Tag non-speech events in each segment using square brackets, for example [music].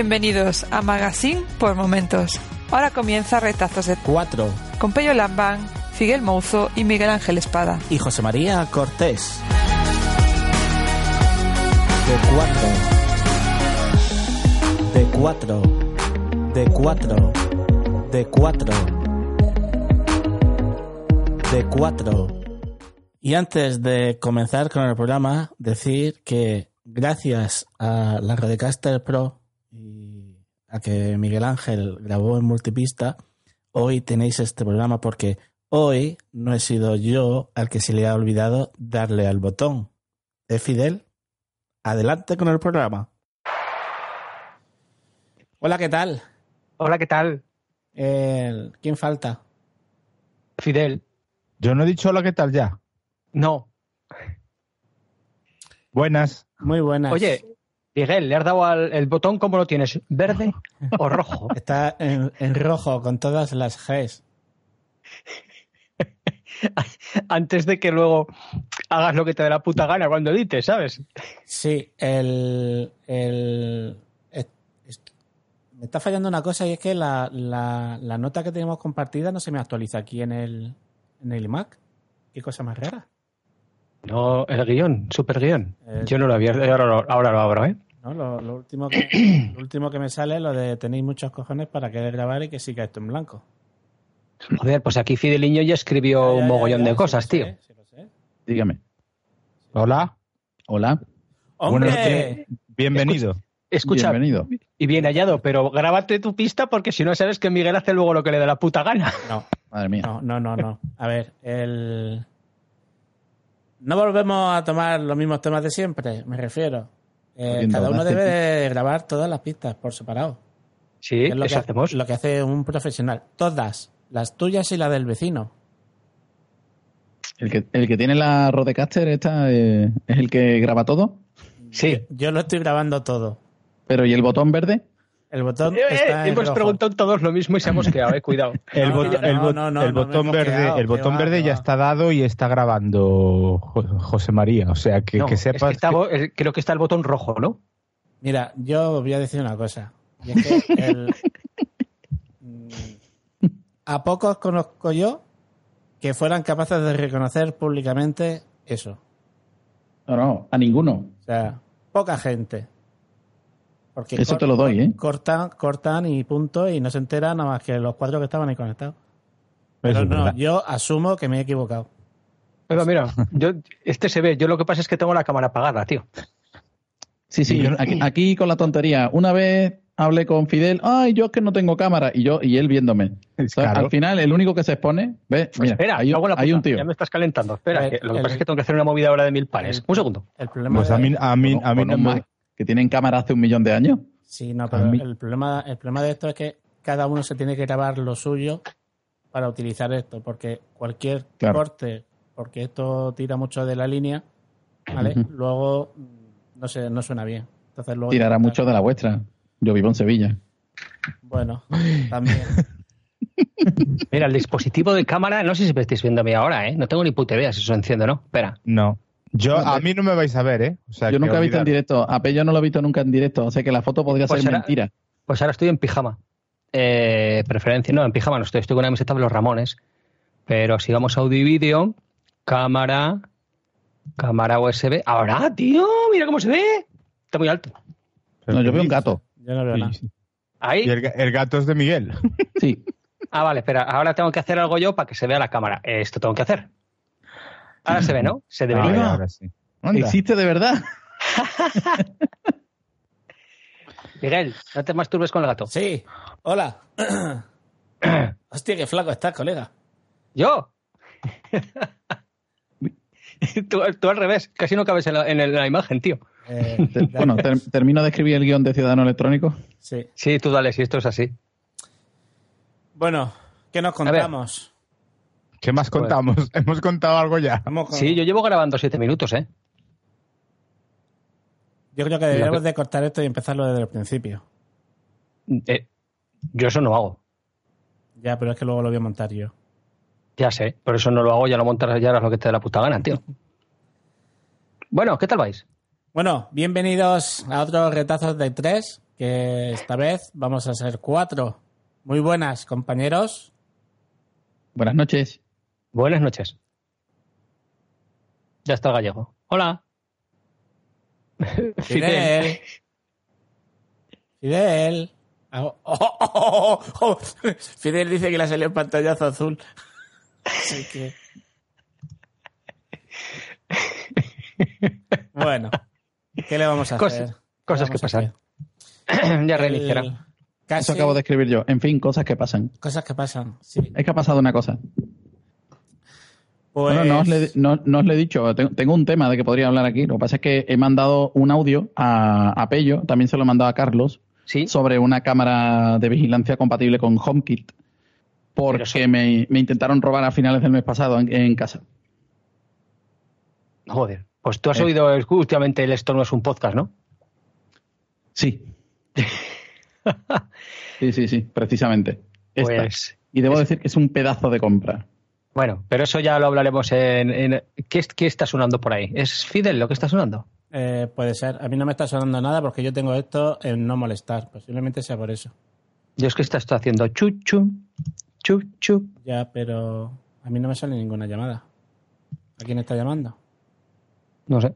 Bienvenidos a Magazine por Momentos. Ahora comienza Retazos de 4 con Pello Lambán, Figuel Mouzo y Miguel Ángel Espada. y José María Cortés. De 4 De 4 De 4 De 4 De 4 Y antes de comenzar con el programa, decir que gracias a la Rodecaster Pro a que Miguel Ángel grabó en multipista, hoy tenéis este programa porque hoy no he sido yo al que se le ha olvidado darle al botón. ¿Eh, Fidel? Adelante con el programa. Hola, ¿qué tal? Hola, ¿qué tal? El- ¿Quién falta? Fidel. Yo no he dicho hola, ¿qué tal ya? No. Buenas. Muy buenas. Oye, Miguel, ¿le has dado al el botón cómo lo tienes? ¿Verde o rojo? [laughs] Está en, en rojo con todas las Gs. [laughs] Antes de que luego hagas lo que te dé la puta gana cuando edites, ¿sabes? Sí, el, el- es- es- me está fallando una cosa y es que la, la- la nota que tenemos compartida no se me actualiza aquí en el, en el Mac. Qué cosa más rara. No, el guion, super guion. Eh, Yo no lo había, ahora lo, ahora lo abro, ¿eh? ¿no? Lo, lo último que, [clears throat] lo último que me sale es lo de tenéis muchos cojones para querer grabar y que siga esto en blanco. Joder, pues aquí Fideliño ya escribió Ya, ya, un mogollón ya, de sí cosas, lo tío. sé, sí lo sé. Dígame. Hola. Hola. ¡Hombre! Bienvenido. Escucha, Bienvenido. y bien hallado, pero grábate tu pista porque si no sabes que Miguel hace luego lo que le da la puta gana. No, Madre mía. no, no, no, no. A ver, el... No volvemos a tomar los mismos temas de siempre, me refiero. Eh, cada uno debe de grabar todas las pistas por separado. Sí, Es lo eso que, hacemos. Lo que hace un profesional. Todas. Las tuyas y la del vecino. El que, el que tiene la Rodecaster esta eh, es el que graba todo. Sí. Yo lo estoy grabando todo. Pero ¿y el botón verde? El botón Eh, está en hemos rojo. preguntado todos lo mismo y se hemos quedado, eh, cuidado. [laughs] El, No, bot- no, el no, bot- no, no, el no, botón verde, el botón verde ya está dado y está grabando Jo- José María. O sea, que, No, que es que sepas. está que- bo- eh, creo que está el botón rojo, ¿no? Mira, yo os voy a decir una cosa. Y es que [laughs] el- Mm, a pocos conozco yo que fueran capaces de reconocer públicamente eso. No, no, a ninguno. O sea, poca gente. Porque Eso cor- te lo doy, ¿eh? Cortan, cortan y punto y no se enteran nada más que los cuatro que estaban ahí conectados. Pero no, yo asumo que me he equivocado. Pero mira, [laughs] yo, este se ve. Yo lo que pasa es que tengo la cámara apagada, tío. Sí, sí, yo aquí, aquí con la tontería. Una vez hablé con Fidel, ay, yo es que no tengo cámara, y yo y él viéndome. Claro. Al final, el único que se expone, ve, mira, Espera, hay, puta, un tío. Ya me estás calentando. Espera, El- que lo que el- pasa es que tengo que hacer una movida ahora de mil pares. el- Un segundo. El problema Pues a mí, a mí, a mí no me. Que tienen cámara hace un millón de años. Sí, no, pero mí- el problema, el problema de esto es que cada uno se tiene que grabar lo suyo para utilizar esto, porque cualquier Claro. corte, porque esto tira mucho de la línea, ¿vale? Luego no sé, no suena bien. Entonces luego Tirará mucho de la vuestra. Yo vivo en Sevilla. Bueno, también. [laughs] Mira, el dispositivo de cámara, no sé si me estáis viendo a mí ahora, ¿eh? No tengo ni puta idea si eso enciende o no. Espera. No. Yo, a mí no me vais a ver, ¿eh? O sea, Yo nunca he visto en directo. A Pello no lo he visto nunca en directo. O sea que la foto podría Pues ser mentira. Pues ahora estoy en pijama. Eh, preferencia, no, en pijama no estoy. Estoy con una camiseta de los Ramones. Pero si vamos a audio y vídeo, cámara, cámara USB. Ahora, tío, mira cómo se ve. Está muy alto. No, yo veo un gato. Yo no veo Sí, nada. sí. Ahí. Y el, el gato es de Miguel. Sí. Ah, vale, espera. Ahora tengo que hacer algo yo para que se vea la cámara. Esto tengo que hacer. Ahora se ve, ¿no? Se debería. Ay, Venga. ahora sí. ¿Existe de verdad? [laughs] Miguel, no te masturbes con el gato. Sí, hola. [coughs] Hostia, qué flaco estás, colega. ¿Yo? [laughs] tú, tú al revés. Casi no cabes en la, en la imagen, tío. Eh, Te- bueno, ter- termino de escribir el guion de Ciudadano Electrónico. sí. Sí, tú dale, si esto es así. Bueno, ¿qué nos ver. contamos? ¿Qué más contamos? [laughs] ¿Hemos contado algo ya? Sí, yo llevo grabando siete minutos, ¿eh? Yo creo que deberíamos de cortar esto y empezarlo desde el principio. Eh, Yo eso no hago. Ya, pero es que luego lo voy a montar yo. Ya sé, por eso no lo hago, ya lo montarás ya harás lo que te dé la puta gana, tío. Bueno, ¿qué tal vais? Bueno, bienvenidos a otros retazos de tres que esta vez vamos a ser cuatro. Muy buenas, compañeros. Buenas noches. Buenas noches. Ya está el gallego. Hola. [laughs] Fidel. Fidel. Oh, oh, oh, oh, oh. Fidel dice que le salido un pantallazo azul. [laughs] Así que... Bueno, ¿qué le vamos a Cosas- hacer? cosas ¿Qué que pasan. [clears throat] ya El- reiniciará. casi- Eso acabo de escribir yo. En fin, cosas que pasan. Cosas que pasan, sí. Es que ha pasado una cosa. Pues, Bueno, no os, le, no, no os le he dicho, tengo, tengo un tema de que podría hablar aquí. Lo que pasa es que he mandado un audio a, a Pello, también se lo he mandado a Carlos, Sí. sobre una cámara de vigilancia compatible con HomeKit, porque eso- me, me intentaron robar a finales del mes pasado en, en casa. Joder. Pues tú has Eh. oído últimamente el Esto no es un podcast, ¿no? Sí. [laughs] sí, sí, sí, precisamente. Esta. Pues. y debo decir que es un pedazo de compra. Bueno, pero eso ya lo hablaremos en. en- ¿qué, ¿Qué está sonando por ahí? ¿Es Fidel lo que está sonando? eh, puede ser. A mí no me está sonando nada porque yo tengo esto en no molestar. Posiblemente sea por eso. Yo es que está, está haciendo chuchu, chuchu. Ya, pero a mí no me sale ninguna llamada. ¿A quién está llamando? No sé.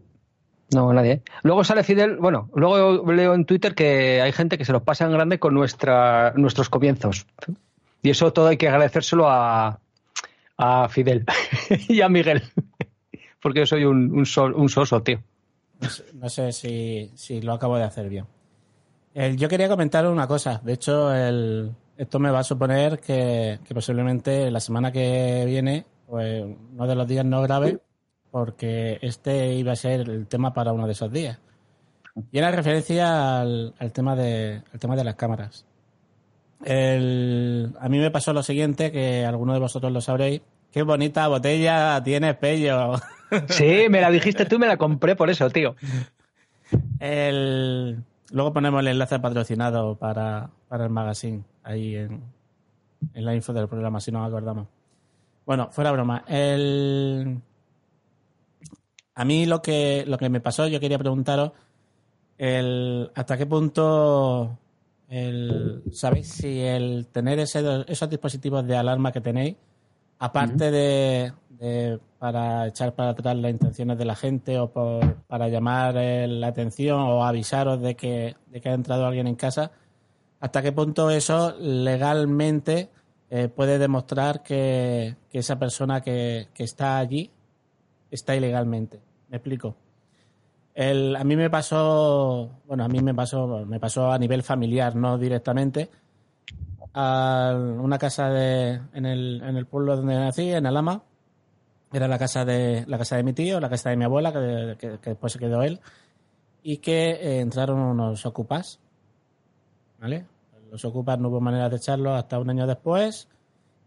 No, nadie. Luego sale Fidel. Bueno, luego leo en Twitter que hay gente que se los pasa en grande con nuestra, nuestros comienzos. Y eso todo hay que agradecérselo a, a Fidel [laughs] y a Miguel. Porque yo soy un, un, un soso, tío. No sé, si, si lo acabo de hacer bien. Yo quería comentar una cosa. De hecho, el, esto me va a suponer que, que posiblemente la semana que viene, pues uno de los días no grave, porque este iba a ser el tema para uno de esos días. Y era referencia al, al tema de, al tema de las cámaras. El- a mí me pasó lo siguiente, que alguno de vosotros lo sabréis. Qué bonita botella tienes, Pello. [laughs] Sí, me la dijiste tú y me la compré por eso, tío. El... Luego ponemos el enlace patrocinado para, para el magazine ahí en, en la info del programa, si nos acordamos. Bueno, fuera broma. El... A mí lo que, lo que me pasó, yo quería preguntaros el, hasta qué punto el, sabéis si el tener ese, esos dispositivos de alarma que tenéis, aparte de, de para echar para atrás las intenciones de la gente o por- para llamar eh, la atención o avisaros de que, de que ha entrado alguien en casa, hasta qué punto eso legalmente eh, puede demostrar que, que esa persona que, que está allí está ilegalmente. Me explico. El, a mí me pasó, bueno, a mí me pasó, me pasó a nivel familiar, no directamente, a una casa de, en el, en el pueblo donde nací, en Alama. Era la casa de, la casa de mi tío, la casa de mi abuela, que, que- después se quedó él, y que eh, entraron unos ocupas, ¿vale? Los ocupas no hubo manera de echarlos hasta un año después,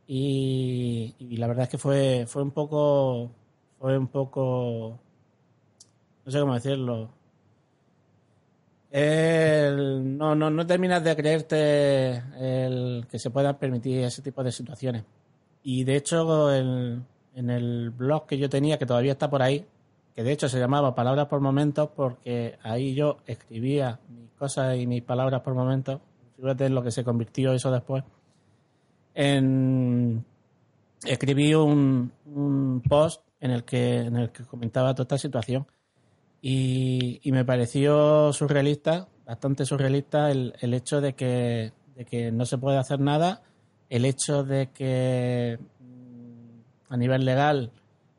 y, y la verdad es que fue, fue un poco, fue un poco, no sé cómo decirlo, no, no, no terminas de creerte el que se puedan permitir ese tipo de situaciones. Y de hecho, el- en el blog que yo tenía, que todavía está por ahí, que de hecho se llamaba Palabras por Momentos, porque ahí yo escribía mis cosas y mis palabras por momentos. Fíjate en lo que se convirtió eso después. En, escribí un, un post en el que en el que comentaba toda esta situación y, me pareció surrealista, bastante surrealista el, el hecho de que, de que no se puede hacer nada, el hecho de que mm, a nivel legal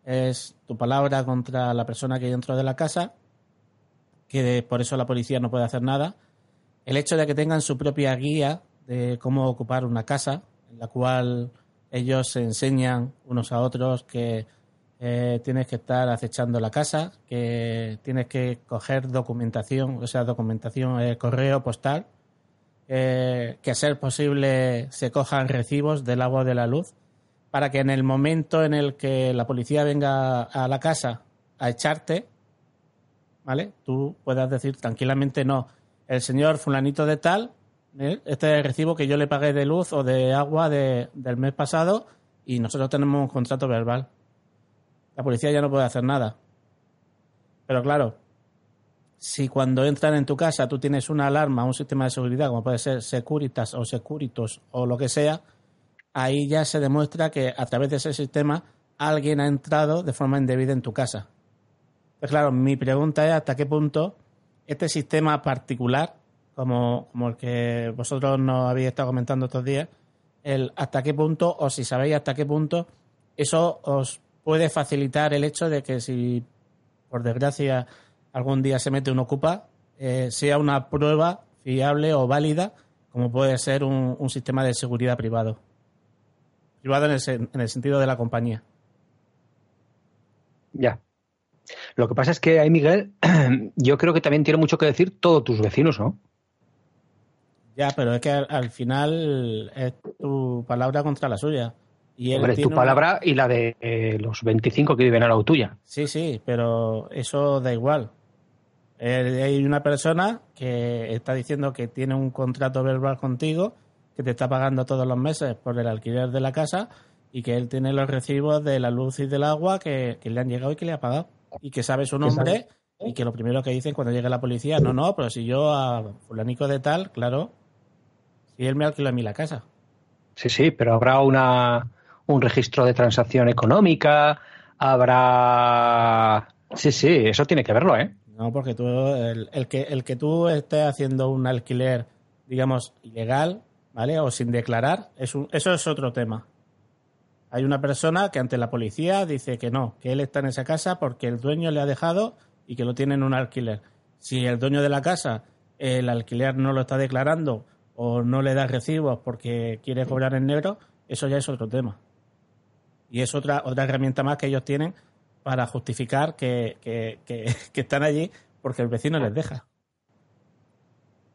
es tu palabra contra la persona que hay dentro de la casa, que por eso la policía no puede hacer nada, el hecho de que tengan su propia guía de cómo ocupar una casa, en la cual ellos se enseñan unos a otros que eh, tienes que estar acechando la casa, que tienes que coger documentación, o sea, documentación, eh, correo postal, eh, que a ser posible se cojan recibos del agua de la luz, para que en el momento en el que la policía venga a la casa a echarte, ¿vale? Tú puedas decir tranquilamente no. El señor fulanito de tal, ¿eh? este recibo que yo le pagué de luz o de agua de- del mes pasado y nosotros tenemos un contrato verbal. La policía ya no puede hacer nada. Pero claro, si cuando entran en tu casa tú tienes una alarma, un sistema de seguridad, como puede ser Securitas o Securitos o lo que sea, ahí ya se demuestra que a través de ese sistema alguien ha entrado de forma indebida en tu casa. Pues claro, mi pregunta es hasta qué punto este sistema particular, como, como el que vosotros nos habéis estado comentando estos días, el hasta qué punto, o si sabéis hasta qué punto, eso os puede facilitar el hecho de que si, por desgracia, algún día se mete un ocupa, eh, sea una prueba fiable o válida, como puede ser un, un sistema de seguridad privado. Privado en el, en el sentido de la compañía. Ya. Lo que pasa es que ahí, Miguel, [clears throat] yo creo que también tiene mucho que decir todos tus vecinos, ¿no? Ya, pero es que al, al final es tu palabra contra la suya. Y Hombre, tu una- palabra y la de eh, los 25 que viven al lado tuya. Sí, sí, pero eso da igual. Eh, hay una persona que está diciendo que tiene un contrato verbal contigo, que te está pagando todos los meses por el alquiler de la casa y que él tiene los recibos de la luz y del agua que, que le han llegado y que le ha pagado. Y que sabe su nombre y que lo primero que dicen cuando llegue la policía, no, no, pero si yo a fulanico de tal, claro, si él me alquiló a mí la casa. Sí, sí, pero habrá una, un registro de transacción económica, habrá... Sí, sí, eso tiene que verlo, ¿eh? No, porque tú, el, el que, el que tú estés haciendo un alquiler, digamos, ilegal, ¿vale? O sin declarar, es un- eso es otro tema. Hay una persona que ante la policía dice que no, que él está en esa casa porque el dueño le ha dejado y que lo tiene en un alquiler. Si el dueño de la casa el alquiler no lo está declarando o no le da recibos porque quiere cobrar en negro, eso ya es otro tema. Y es otra, otra herramienta más que ellos tienen para justificar que, que- que- [laughs] que están allí porque el vecino les deja.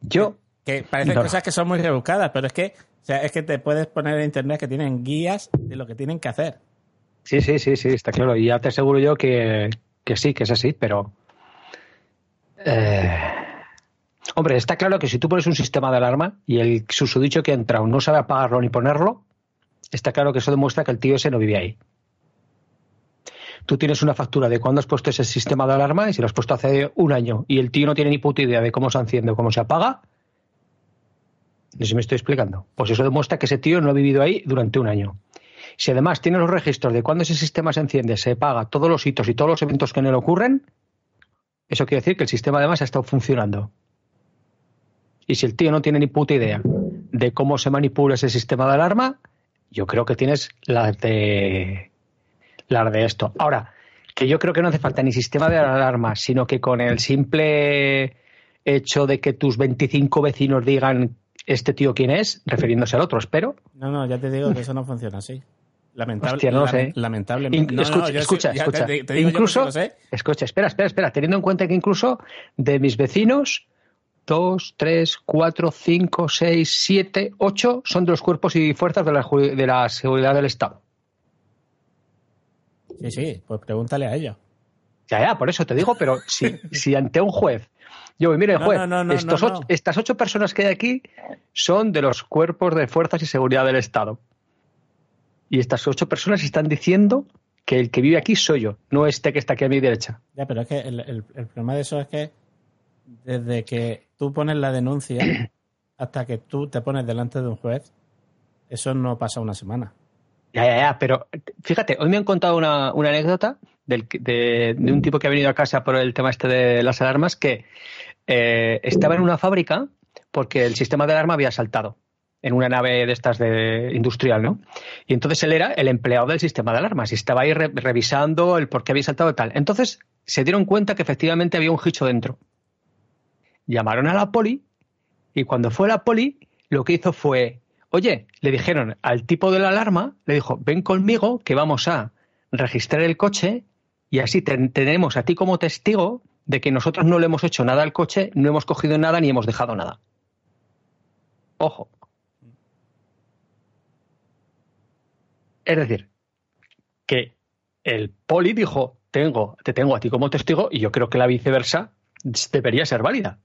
Yo, Que parecen No. cosas que son muy rebuscadas, pero es que, o sea, es que te puedes poner en internet que tienen guías de lo que tienen que hacer. sí, sí, sí, sí, está claro. Y ya te aseguro yo que, que sí, que es así, pero... eh, Hombre, está claro que si tú pones un sistema de alarma y el susodicho que ha entrado no sabe apagarlo ni ponerlo, está claro que eso demuestra que el tío ese no vive ahí. Tú tienes una factura de cuándo has puesto ese sistema de alarma y si lo has puesto hace un año y el tío no tiene ni puta idea de cómo se enciende o cómo se apaga, no sé si me estoy explicando. Pues eso demuestra que ese tío no ha vivido ahí durante un año. Si además tiene los registros de cuándo ese sistema se enciende, se paga, todos los hitos y todos los eventos que en él ocurren, eso quiere decir que el sistema además ha estado funcionando. Y si el tío no tiene ni puta idea de cómo se manipula ese sistema de alarma, yo creo que tienes las de las de esto. Ahora, que yo creo que no hace falta ni sistema de alarma, sino que con el simple hecho de que tus 25 vecinos digan este tío quién es, refiriéndose al otro, espero. No, no, ya te digo que eso no funciona así. Lamentable, Hostia, no lo sé. Lamentablemente. No, escucha, escucha, escucha. Te, te incluso, porque lo sé. escucha, espera, espera, espera, teniendo en cuenta que incluso de mis vecinos, dos, tres, cuatro, cinco, seis, siete, ocho son de los cuerpos y fuerzas de la, de la seguridad del Estado. Sí, sí, pues pregúntale a ellos. Ya, ya, por eso te digo, pero [laughs] si, si ante un juez, yo voy, mire, juez, no, no, no, estos no, ocho- no. estas ocho personas que hay aquí son de los cuerpos de fuerzas y seguridad del Estado. Y estas ocho personas están diciendo que el que vive aquí soy yo, no este que está aquí a mi derecha. Ya, pero es que el, el- el problema de eso es que desde que tú pones la denuncia [clears throat] hasta que tú te pones delante de un juez, eso no pasa una semana. Ya, ya, ya, pero fíjate, hoy me han contado una, una anécdota del, de, de un tipo que ha venido a casa por el tema este de las alarmas que eh, estaba en una fábrica porque el sistema de alarma había saltado en una nave de estas de industrial, ¿no? Y entonces él era el empleado del sistema de alarmas y estaba ahí re- revisando el por qué había saltado y tal. Entonces se dieron cuenta que efectivamente había un hicho dentro. Llamaron a la poli y cuando fue la poli lo que hizo fue Oye, le dijeron al tipo de la alarma, le dijo, ven conmigo que vamos a registrar el coche y así te- tenemos a ti como testigo de que nosotros no le hemos hecho nada al coche, no hemos cogido nada ni hemos dejado nada. Ojo. Es decir, que el poli dijo, tengo, te tengo a ti como testigo y yo creo que la viceversa debería ser válida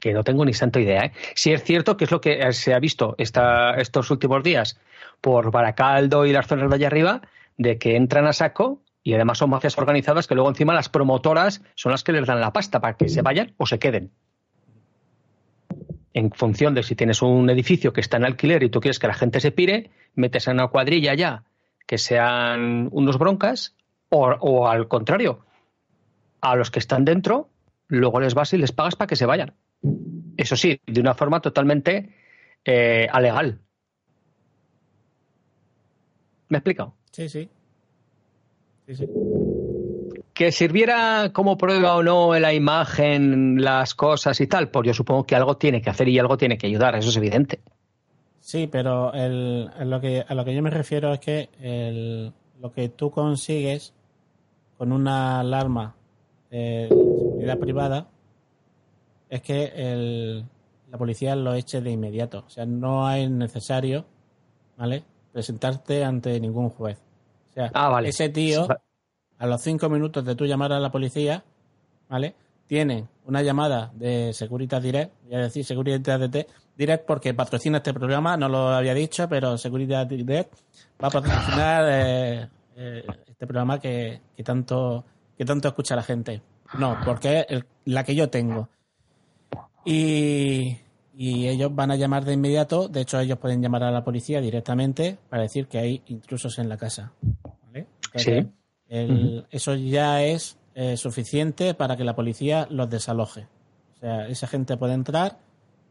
que no tengo ni santo idea. ¿eh? Sí es cierto que es lo que se ha visto estos últimos días por Baracaldo y las zonas de allá arriba, de que entran a saco Y además son mafias organizadas que luego encima las promotoras son las que les dan la pasta para que se vayan o se queden. En función de si tienes un edificio que está en alquiler y tú quieres que la gente se pire, metes a una cuadrilla ya que sean unos broncas o, o al contrario, a los que están dentro, luego les vas y les pagas para que se vayan. Eso sí, de una forma totalmente eh, alegal. ¿Me he explicado? Sí, sí. Sí, sí. Que sirviera como prueba o no en la imagen las cosas y tal, pues yo supongo que algo tiene que hacer y algo tiene que ayudar, eso es evidente. Sí, pero el, a, lo que, a lo que yo me refiero es que el, lo que tú consigues con una alarma eh, de seguridad privada es que el, la policía lo eche de inmediato. O sea, no es necesario, ¿vale? Presentarte ante ningún juez. O sea, Ah, vale. ese tío, a los cinco minutos de tú llamar a la policía, ¿vale? Tienen una llamada de Securitas Direct, voy a decir Securitas Direct porque patrocina este programa, no lo había dicho, pero Securitas Direct va a patrocinar eh, eh, este programa que, que tanto que tanto escucha la gente. No, porque es el- la que yo tengo. Y, y ellos van a llamar de inmediato, de hecho ellos pueden llamar a la policía directamente para decir que hay intrusos en la casa. ¿vale? Entonces, Sí. el- Eso ya es eh, suficiente para que la policía los desaloje. O sea, esa gente puede entrar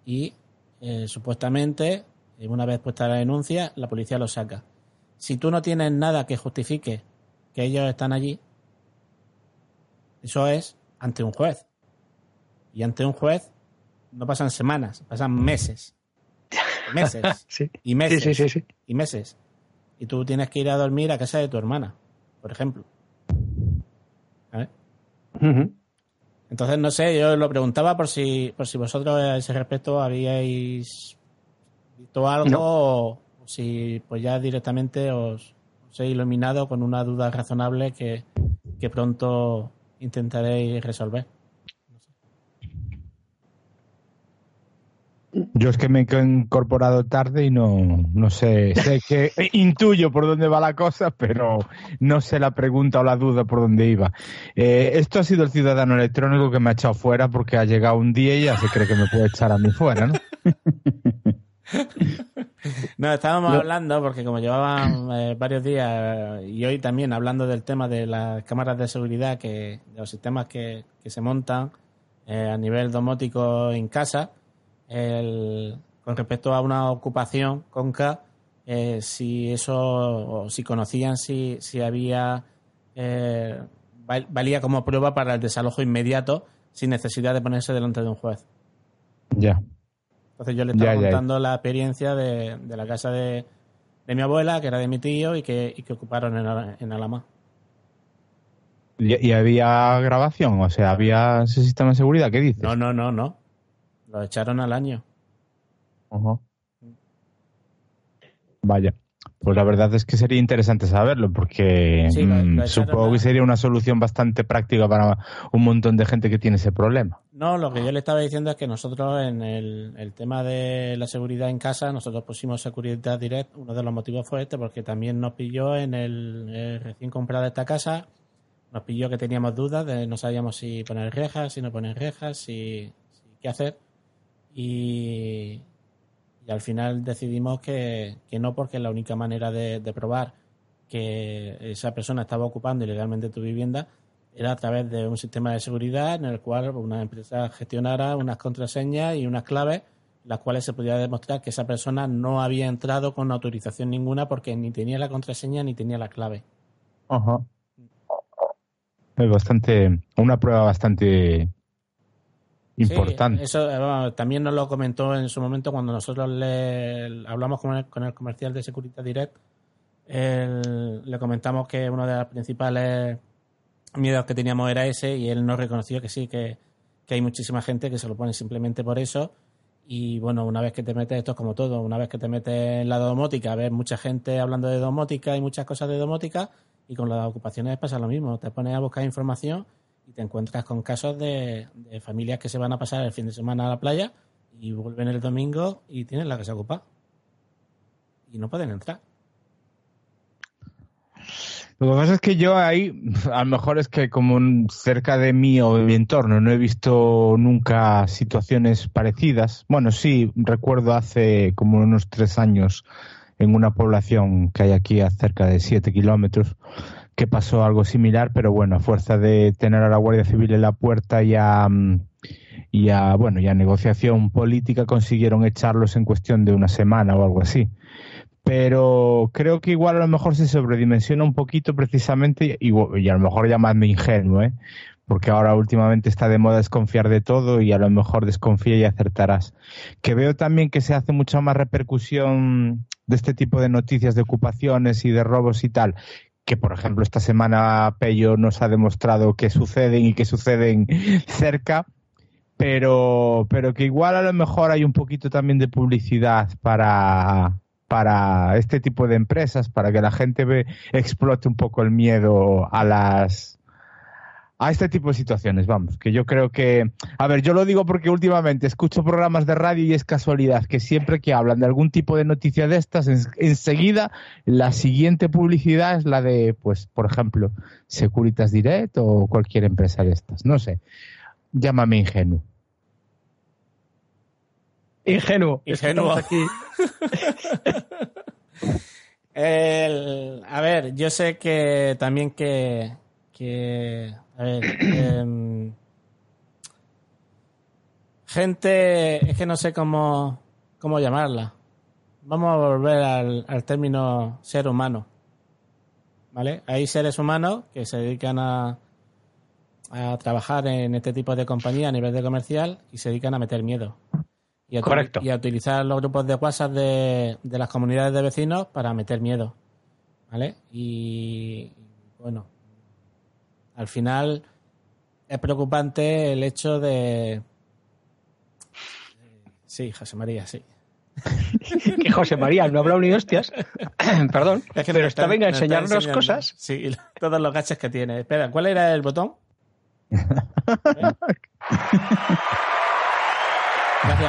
y eh, supuestamente, eh, una vez puesta la denuncia, la policía los saca. Si tú no tienes nada que justifique que ellos están allí, eso es ante un juez. Y ante un juez no pasan semanas, pasan meses. Meses. [laughs] Sí. Y meses. Sí. Y meses. Y tú tienes que ir a dormir a casa de tu hermana, por ejemplo. Entonces, no sé, yo lo preguntaba por si, por si vosotros a ese respecto habíais visto algo No. o, o si pues ya directamente os, os he iluminado con una duda razonable que, que pronto intentaréis resolver. Yo es que me he incorporado tarde y no, no sé, sé que [laughs] intuyo por dónde va la cosa, pero no sé la pregunta o la duda por dónde iba. Eh, esto ha sido el ciudadano electrónico que me ha echado fuera porque ha llegado un día y ya se cree que me puede echar a mí fuera, ¿no? [laughs] No, estábamos hablando, porque como llevaban eh, varios días eh, y hoy también hablando del tema de las cámaras de seguridad, que, de los sistemas que, que se montan eh, a nivel domótico en casa, el- con respecto a una ocupación con K, eh, si eso, o si conocían si, si había, eh, val- valía como prueba para el desalojo inmediato sin necesidad de ponerse delante de un juez. Ya. Entonces yo le estaba Ya, ya. contando la experiencia de, de la casa de, de mi abuela, que era de mi tío y que, y que ocuparon en, en Alama. ¿Y, y había grabación? O sea, ¿había ese sistema de seguridad? ¿Qué dices? No, no, no, no. Lo echaron al año. Ajá. Vaya. Pues la verdad es que sería interesante saberlo porque Sí, lo- mm, lo supongo a- que sería una solución bastante práctica para un montón de gente que tiene ese problema. No, lo que yo le estaba diciendo es que nosotros en el, el tema de la seguridad en casa, nosotros pusimos Seguridad Direct. Uno de los motivos fue este, porque también nos pilló en el, eh, recién comprada esta casa. Nos pilló que teníamos dudas, de no sabíamos si poner rejas, si no poner rejas, si, si qué hacer. Y, al final decidimos que, que no, porque la única manera de, de probar que esa persona estaba ocupando ilegalmente tu vivienda era a través de un sistema de seguridad en el cual una empresa gestionara unas contraseñas y unas claves, las cuales se podía demostrar que esa persona no había entrado con autorización ninguna porque ni tenía la contraseña ni tenía la clave. Ajá. Es bastante, una prueba bastante importante. Sí, eso eh, también nos lo comentó en su momento cuando nosotros le hablamos con el, con el comercial de Securitas Direct. Él- le comentamos que uno de los principales miedos que teníamos era ese y él nos reconoció que sí, que, que hay muchísima gente que se lo pone simplemente por eso. Y bueno, una vez que te metes, esto es como todo, una vez que te metes en la domótica, ves mucha gente hablando de domótica y muchas cosas de domótica, y con las ocupaciones pasa lo mismo. Te pones a buscar información y te encuentras con casos de, de familias que se van a pasar el fin de semana a la playa y vuelven el domingo y tienen la casa ocupada. Y no pueden entrar. Lo que pasa es que yo ahí, a lo mejor es que como cerca de mí o de mi entorno no he visto nunca situaciones parecidas. Bueno, sí, recuerdo hace como unos tres años en una población que hay aquí a cerca de siete kilómetros que pasó algo similar, pero bueno, a fuerza de tener a la Guardia Civil en la puerta y a, y a, bueno, y a negociación política consiguieron echarlos en cuestión de una semana o algo así pero creo que igual a lo mejor se sobredimensiona un poquito precisamente y, y a lo mejor llamadme ingenuo, ¿eh? porque ahora últimamente está de moda desconfiar de todo y a lo mejor desconfía y acertarás. Que veo también que se hace mucha más repercusión de este tipo de noticias de ocupaciones y de robos y tal, que por ejemplo esta semana Pello nos ha demostrado que suceden y que suceden [laughs] cerca, pero, pero que igual a lo mejor hay un poquito también de publicidad para, para este tipo de empresas, para que la gente ve, explote un poco el miedo a las a este tipo de situaciones, vamos, que yo creo que, a ver, yo lo digo porque últimamente escucho programas de radio y es casualidad que siempre que hablan de algún tipo de noticia de estas, enseguida la siguiente publicidad es la de, pues, por ejemplo, Securitas Direct o cualquier empresa de estas, no sé, llámame ingenuo. Ingenuo. Ingenuo. Aquí. [laughs] a ver, yo sé que también que, que a ver, em, gente, es que no sé cómo, cómo llamarla. Vamos a volver al, al término ser humano. ¿Vale? Hay seres humanos que se dedican a, a trabajar en este tipo de compañía a nivel de comercial y se dedican a meter miedo. Y a, Correcto. y a utilizar los grupos de WhatsApp de, de las comunidades de vecinos para meter miedo. ¿Vale? Y bueno, al final es preocupante el hecho de... Sí, José María, sí. [laughs] que José María no habrá ni hostias. [laughs] [coughs] Perdón. Es que pero está, venga a enseñarnos cosas. Sí, todos los gaches que tiene. Espera, ¿cuál era el botón? [laughs] Gracias,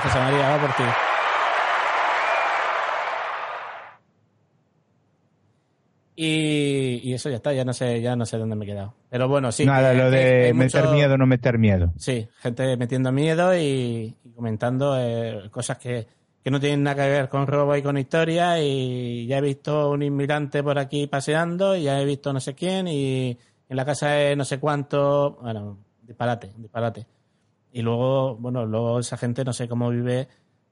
José María, va por ti. Y, eso ya está, ya no sé, ya no sé dónde me he quedado. Pero bueno, sí. Nada, lo de meter miedo, no meter miedo. Sí, gente metiendo miedo y, comentando eh, cosas que, que, no tienen nada que ver con robo y con historia. Y ya he visto un inmigrante por aquí paseando, y ya he visto no sé quién, y en la casa de no sé cuánto. Bueno, disparate, disparate. Y luego, bueno, luego esa gente no sé cómo vive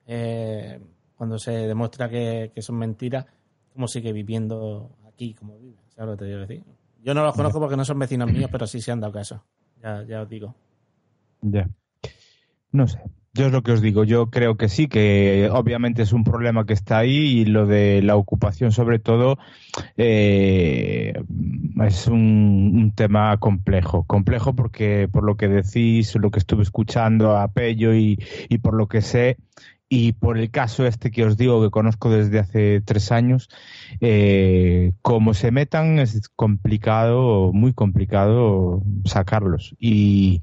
eh, cuando se demuestra que, que son mentiras, cómo sigue viviendo aquí como vive. ¿Sabes lo que te digo decir? Yo no los conozco porque no son vecinos míos, pero sí se han dado caso. Ya, ya os digo. Ya. No sé. Yo es lo que os digo. Yo creo que sí, que obviamente es un problema que está ahí y lo de la ocupación, sobre todo, eh, es un, tema complejo. Complejo porque, por lo que decís, lo que estuve escuchando a Pello y, y por lo que sé, y por el caso este que os digo que conozco desde hace tres años, eh, como se metan es complicado, muy complicado sacarlos. Y,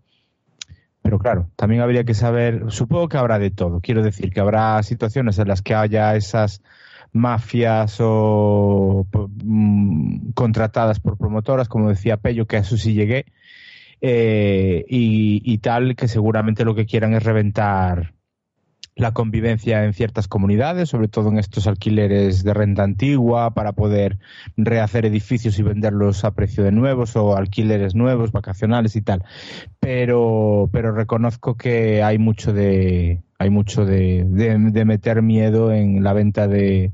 pero claro, también habría que saber, supongo que habrá de todo. Quiero decir que habrá situaciones en las que haya esas mafias o mm, contratadas por promotoras, como decía Pello, que a eso sí llegué, eh, y, y tal, que seguramente lo que quieran es reventar la convivencia en ciertas comunidades, sobre todo en estos alquileres de renta antigua, para poder rehacer edificios y venderlos a precio de nuevos o alquileres nuevos, vacacionales y tal. Pero, pero reconozco que hay mucho de, hay mucho de, de, meter miedo en la venta de,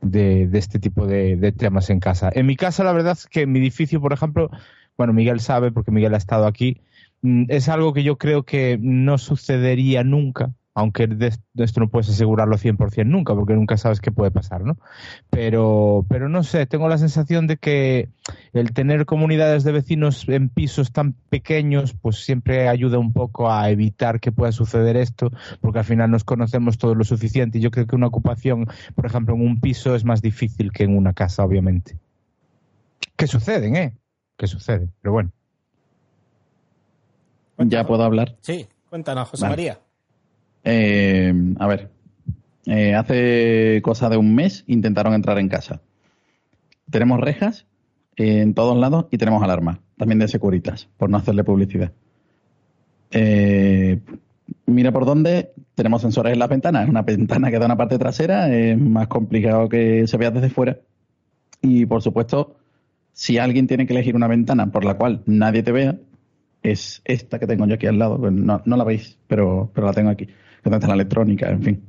de, este tipo de, de, temas en casa. En mi casa, la verdad es que en mi edificio, por ejemplo, bueno, Miguel sabe porque Miguel ha estado aquí, mm, es algo que yo creo que no sucedería nunca aunque de, esto no puedes asegurarlo 100% nunca, porque nunca sabes qué puede pasar, ¿no? Pero, pero no sé, tengo la sensación de que el tener comunidades de vecinos en pisos tan pequeños, pues siempre ayuda un poco a evitar que pueda suceder esto, porque al final nos conocemos todo lo suficiente y yo creo que una ocupación, por ejemplo, en un piso es más difícil que en una casa, obviamente. ¿Qué suceden, ¿eh? ¿Qué sucede? Pero bueno. ¿Ya puedo hablar? Sí, cuéntanos, José María. Eh, a ver, eh, hace cosa de un mes intentaron entrar en casa. Tenemos rejas en todos lados y tenemos alarma, también de Securitas, por no hacerle publicidad. Eh, mira por dónde, tenemos sensores en las ventanas, es una ventana que da una parte trasera, es más complicado que se vea desde fuera. Y por supuesto, si alguien tiene que elegir una ventana por la cual nadie te vea, es esta que tengo yo aquí al lado. Pues no, la veis, pero, pero la tengo aquí. La electrónica, en fin.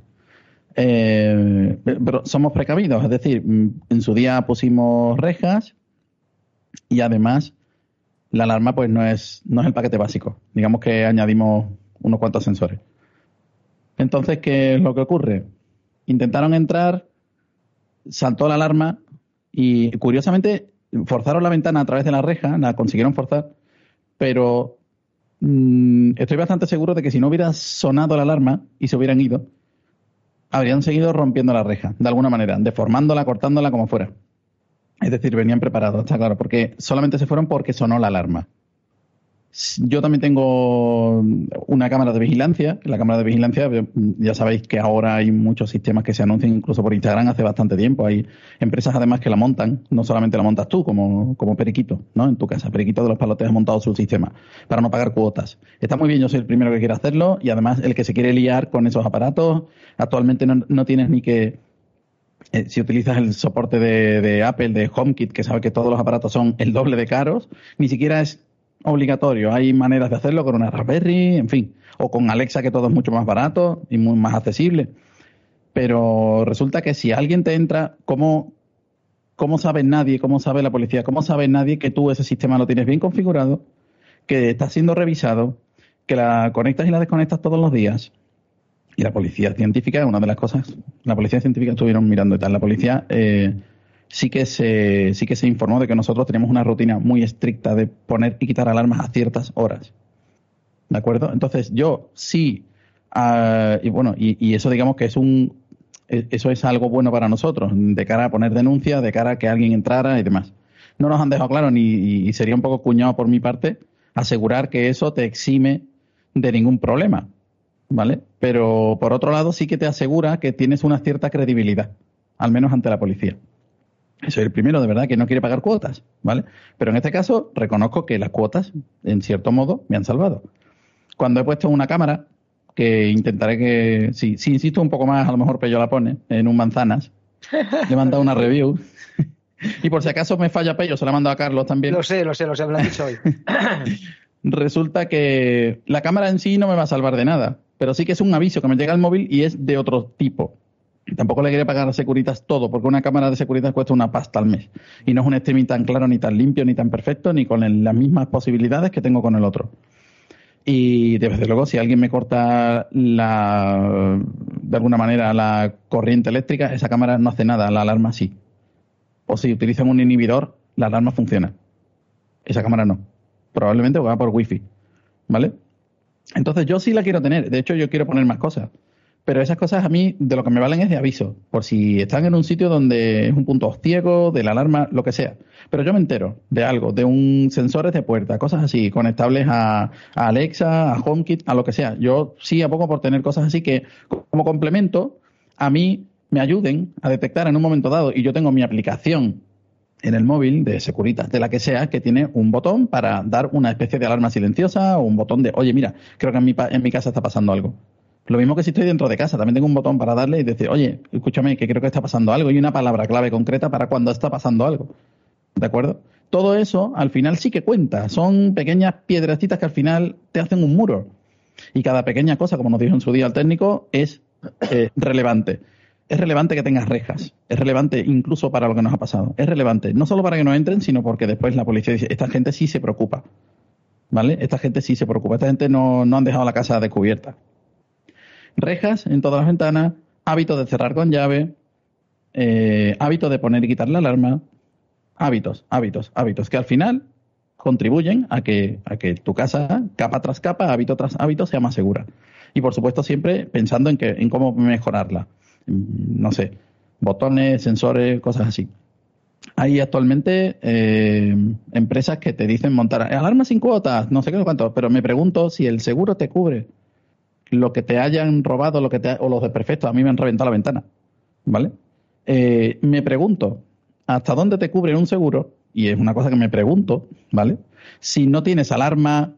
Eh, pero somos precavidos, es decir, mm, en su día pusimos rejas y además la alarma pues no es, no es el paquete básico. Digamos que añadimos unos cuantos sensores. Entonces, ¿qué es lo que ocurre? Intentaron entrar, saltó la alarma y curiosamente forzaron la ventana a través de la reja, la consiguieron forzar, pero mm, estoy bastante seguro de que si no hubiera sonado la alarma y se hubieran ido, habrían seguido rompiendo la reja, de alguna manera, deformándola, cortándola como fuera. Es decir, venían preparados, está claro, porque solamente se fueron porque sonó la alarma. Yo también tengo una cámara de vigilancia. La cámara de vigilancia, eh, ya sabéis que ahora hay muchos sistemas que se anuncian incluso por Instagram hace bastante tiempo. Hay empresas además que la montan, no solamente la montas tú como, como Periquito, ¿no? En tu casa. Periquito de los Palotes ha montado su sistema para no pagar cuotas. Está muy bien, yo soy el primero que quiere hacerlo y además el que se quiere liar con esos aparatos, actualmente no, no tienes ni que eh, si utilizas el soporte de, de, Apple, de HomeKit, que sabe que todos los aparatos son el doble de caros, ni siquiera es obligatorio. Hay maneras de hacerlo con una Raspberry, en fin, o con Alexa, que todo es mucho más barato y muy más accesible. Pero resulta que si alguien te entra, ¿cómo, cómo sabe nadie, cómo sabe la policía, cómo sabe nadie que tú ese sistema lo tienes bien configurado, que está siendo revisado, que la conectas y la desconectas todos los días? Y la policía científica, una de las cosas, la policía científica estuvieron mirando y tal. La policía eh, sí que se sí que se informó de que nosotros tenemos una rutina muy estricta de poner y quitar alarmas a ciertas horas. ¿De acuerdo? Entonces, yo sí, ah, y bueno, y, eso digamos que es un e, eso es algo bueno para nosotros, de cara a poner denuncia, de cara a que alguien entrara y demás. No nos han dejado claro, ni y sería un poco cuñado por mi parte, asegurar que eso te exime de ningún problema. ¿Vale? Pero por otro lado, sí que te asegura que tienes una cierta credibilidad, al menos ante la policía. Soy el primero, de verdad, que no quiere pagar cuotas, ¿vale? Pero en este caso reconozco que las cuotas, en cierto modo, me han salvado. Cuando he puesto una cámara, que intentaré que, si, si insisto un poco más, a lo mejor Pello la pone, en un manzanas, le he mandado una [laughs] review. [laughs] y por si acaso me falla Pello, se la he mandado a Carlos también. Lo sé, lo sé, lo sé, me lo han dicho hoy. [coughs] Resulta que la cámara en sí no me va a salvar de nada, pero sí que es un aviso que me llega al móvil y es de otro tipo. Tampoco le quería pagar a Securitas todo, porque una cámara de Securitas cuesta una pasta al mes. Y no es un streaming tan claro, ni tan limpio, ni tan perfecto, ni con las mismas posibilidades que tengo con el otro. Y desde luego, si alguien me corta la, de alguna manera la corriente eléctrica, esa cámara no hace nada, la alarma sí. O si utilizan un inhibidor, la alarma funciona. Esa cámara no. Probablemente va por wifi. ¿Vale? Entonces yo sí la quiero tener. De hecho, yo quiero poner más cosas. Pero esas cosas a mí de lo que me valen es de aviso, por si están en un sitio donde es un punto ciego, de la alarma, lo que sea. Pero yo me entero de algo, de un sensores de puerta, cosas así, conectables a, Alexa, a HomeKit, a lo que sea. Yo sí a poco por tener cosas así que como complemento a mí me ayuden a detectar en un momento dado y yo tengo mi aplicación en el móvil de Securitas, de la que sea, que tiene un botón para dar una especie de alarma silenciosa o un botón de, oye, mira, creo que en mi, en mi casa está pasando algo. Lo mismo que si estoy dentro de casa, también tengo un botón para darle y decir, oye, escúchame, que creo que está pasando algo y una palabra clave concreta para cuando está pasando algo. ¿De acuerdo? Todo eso al final sí que cuenta. Son pequeñas piedrecitas que al final te hacen un muro. Y cada pequeña cosa, como nos dijo en su día el técnico, es eh, relevante. Es relevante que tengas rejas. Es relevante incluso para lo que nos ha pasado. Es relevante no solo para que no entren, sino porque después la policía dice, esta gente sí se preocupa. ¿Vale? Esta gente sí se preocupa. Esta gente no, no han dejado la casa descubierta rejas en todas las ventanas, hábito de cerrar con llave, eh, hábito de poner y quitar la alarma, hábitos, hábitos, hábitos, que al final contribuyen a que, a que tu casa, capa tras capa, hábito tras hábito, sea más segura. Y por supuesto siempre pensando en, que, en cómo mejorarla. Mm, no sé, botones, sensores, cosas así. Hay actualmente eh, empresas que te dicen montar alarmas sin cuotas, no sé qué cuánto, pero me pregunto si el seguro te cubre lo que te hayan robado lo que te, o los desperfectos. A mí me han reventado la ventana. ¿Vale? Eh, me pregunto, ¿hasta dónde te cubre un seguro? y es una cosa que me pregunto, ¿vale? Si no tienes alarma